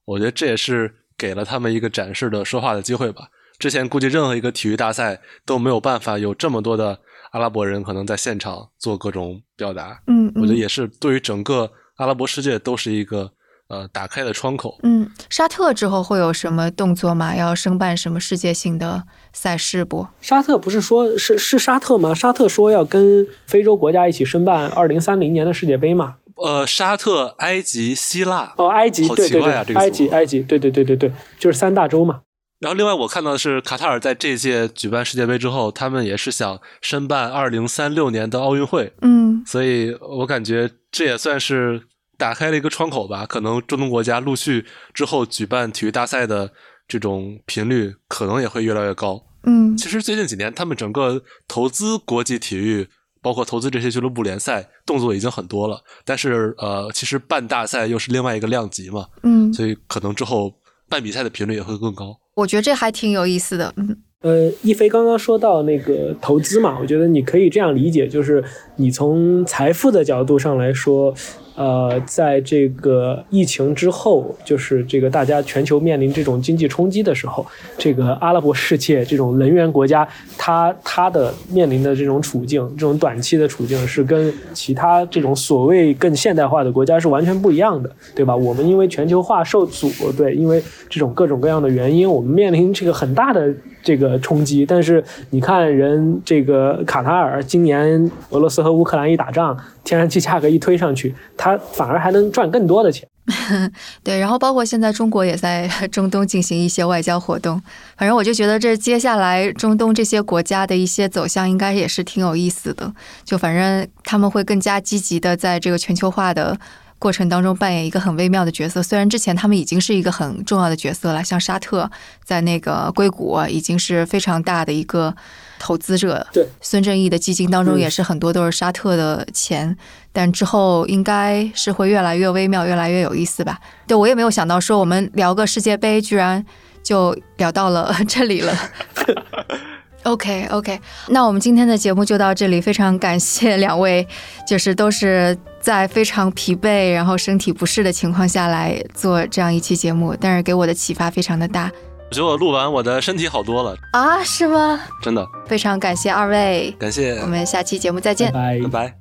我觉得这也是。给了他们一个展示的说话的机会吧。之前估计任何一个体育大赛都没有办法有这么多的阿拉伯人可能在现场做各种表达。嗯，我觉得也是对于整个阿拉伯世界都是一个呃打开的窗口。嗯，沙特之后会有什么动作吗？要申办什么世界性的赛事不？沙特不是说是是沙特吗？沙特说要跟非洲国家一起申办二零三零年的世界杯嘛？呃，沙特、埃及、希腊哦，埃及，对对对，埃及，埃及，对对对对对，就是三大洲嘛。然后，另外我看到的是，卡塔尔在这届举办世界杯之后，他们也是想申办二零三六年的奥运会。嗯，所以我感觉这也算是打开了一个窗口吧。可能中东国家陆续之后举办体育大赛的这种频率，可能也会越来越高。嗯，其实最近几年，他们整个投资国际体育。包括投资这些俱乐部联赛动作已经很多了，但是呃，其实办大赛又是另外一个量级嘛，嗯，所以可能之后办比赛的频率也会更高。我觉得这还挺有意思的，嗯，呃，一飞刚刚说到那个投资嘛，我觉得你可以这样理解，就是你从财富的角度上来说。呃，在这个疫情之后，就是这个大家全球面临这种经济冲击的时候，这个阿拉伯世界这种能源国家，它它的面临的这种处境，这种短期的处境是跟其他这种所谓更现代化的国家是完全不一样的，对吧？我们因为全球化受阻，对，因为这种各种各样的原因，我们面临这个很大的这个冲击。但是你看，人这个卡塔尔今年俄罗斯和乌克兰一打仗。天然气价格一推上去，它他反而还能赚更多的钱。对，然后包括现在中国也在 中东进行一些外交活动，反正我就觉得这接下来中东这些国家的一些走向应该也是挺有意思的，就反正他们会更加积极的在这个全球化的。过程当中扮演一个很微妙的角色，虽然之前他们已经是一个很重要的角色了，像沙特在那个硅谷已经是非常大的一个投资者，对，孙正义的基金当中也是很多都是沙特的钱，但之后应该是会越来越微妙，越来越有意思吧？对我也没有想到说我们聊个世界杯，居然就聊到了这里了。OK OK，那我们今天的节目就到这里，非常感谢 两位，就是都是在非常疲惫，然后身体不适的情况下来做这样一期节目，但是给我的启发非常的大。我觉得我录完我的身体好多了啊？是吗？真的，非常感谢二位，感谢，我们下期节目再见，拜拜拜。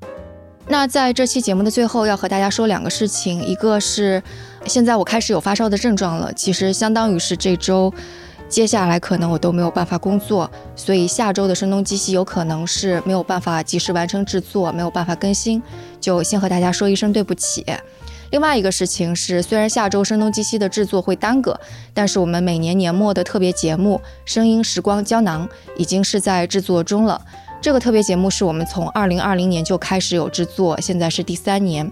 那在这期节目的最后，要和大家说两个事情，一个是现在我开始有发烧的症状了，其实相当于是这周。接下来可能我都没有办法工作，所以下周的声东击西有可能是没有办法及时完成制作，没有办法更新，就先和大家说一声对不起。另外一个事情是，虽然下周声东击西的制作会耽搁，但是我们每年年末的特别节目《声音时光胶囊》已经是在制作中了。这个特别节目是我们从二零二零年就开始有制作，现在是第三年，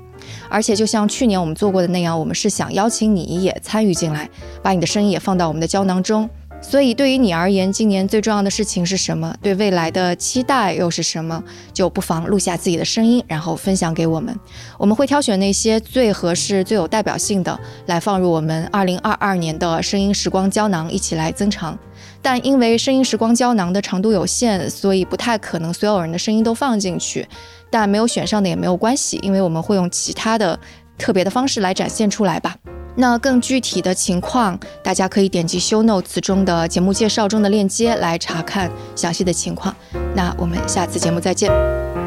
而且就像去年我们做过的那样，我们是想邀请你也参与进来，把你的声音也放到我们的胶囊中。所以，对于你而言，今年最重要的事情是什么？对未来的期待又是什么？就不妨录下自己的声音，然后分享给我们。我们会挑选那些最合适、最有代表性的，来放入我们二零二二年的声音时光胶囊，一起来增长。但因为声音时光胶囊的长度有限，所以不太可能所有人的声音都放进去。但没有选上的也没有关系，因为我们会用其他的特别的方式来展现出来吧。那更具体的情况，大家可以点击 show notes 中的节目介绍中的链接来查看详细的情况。那我们下次节目再见。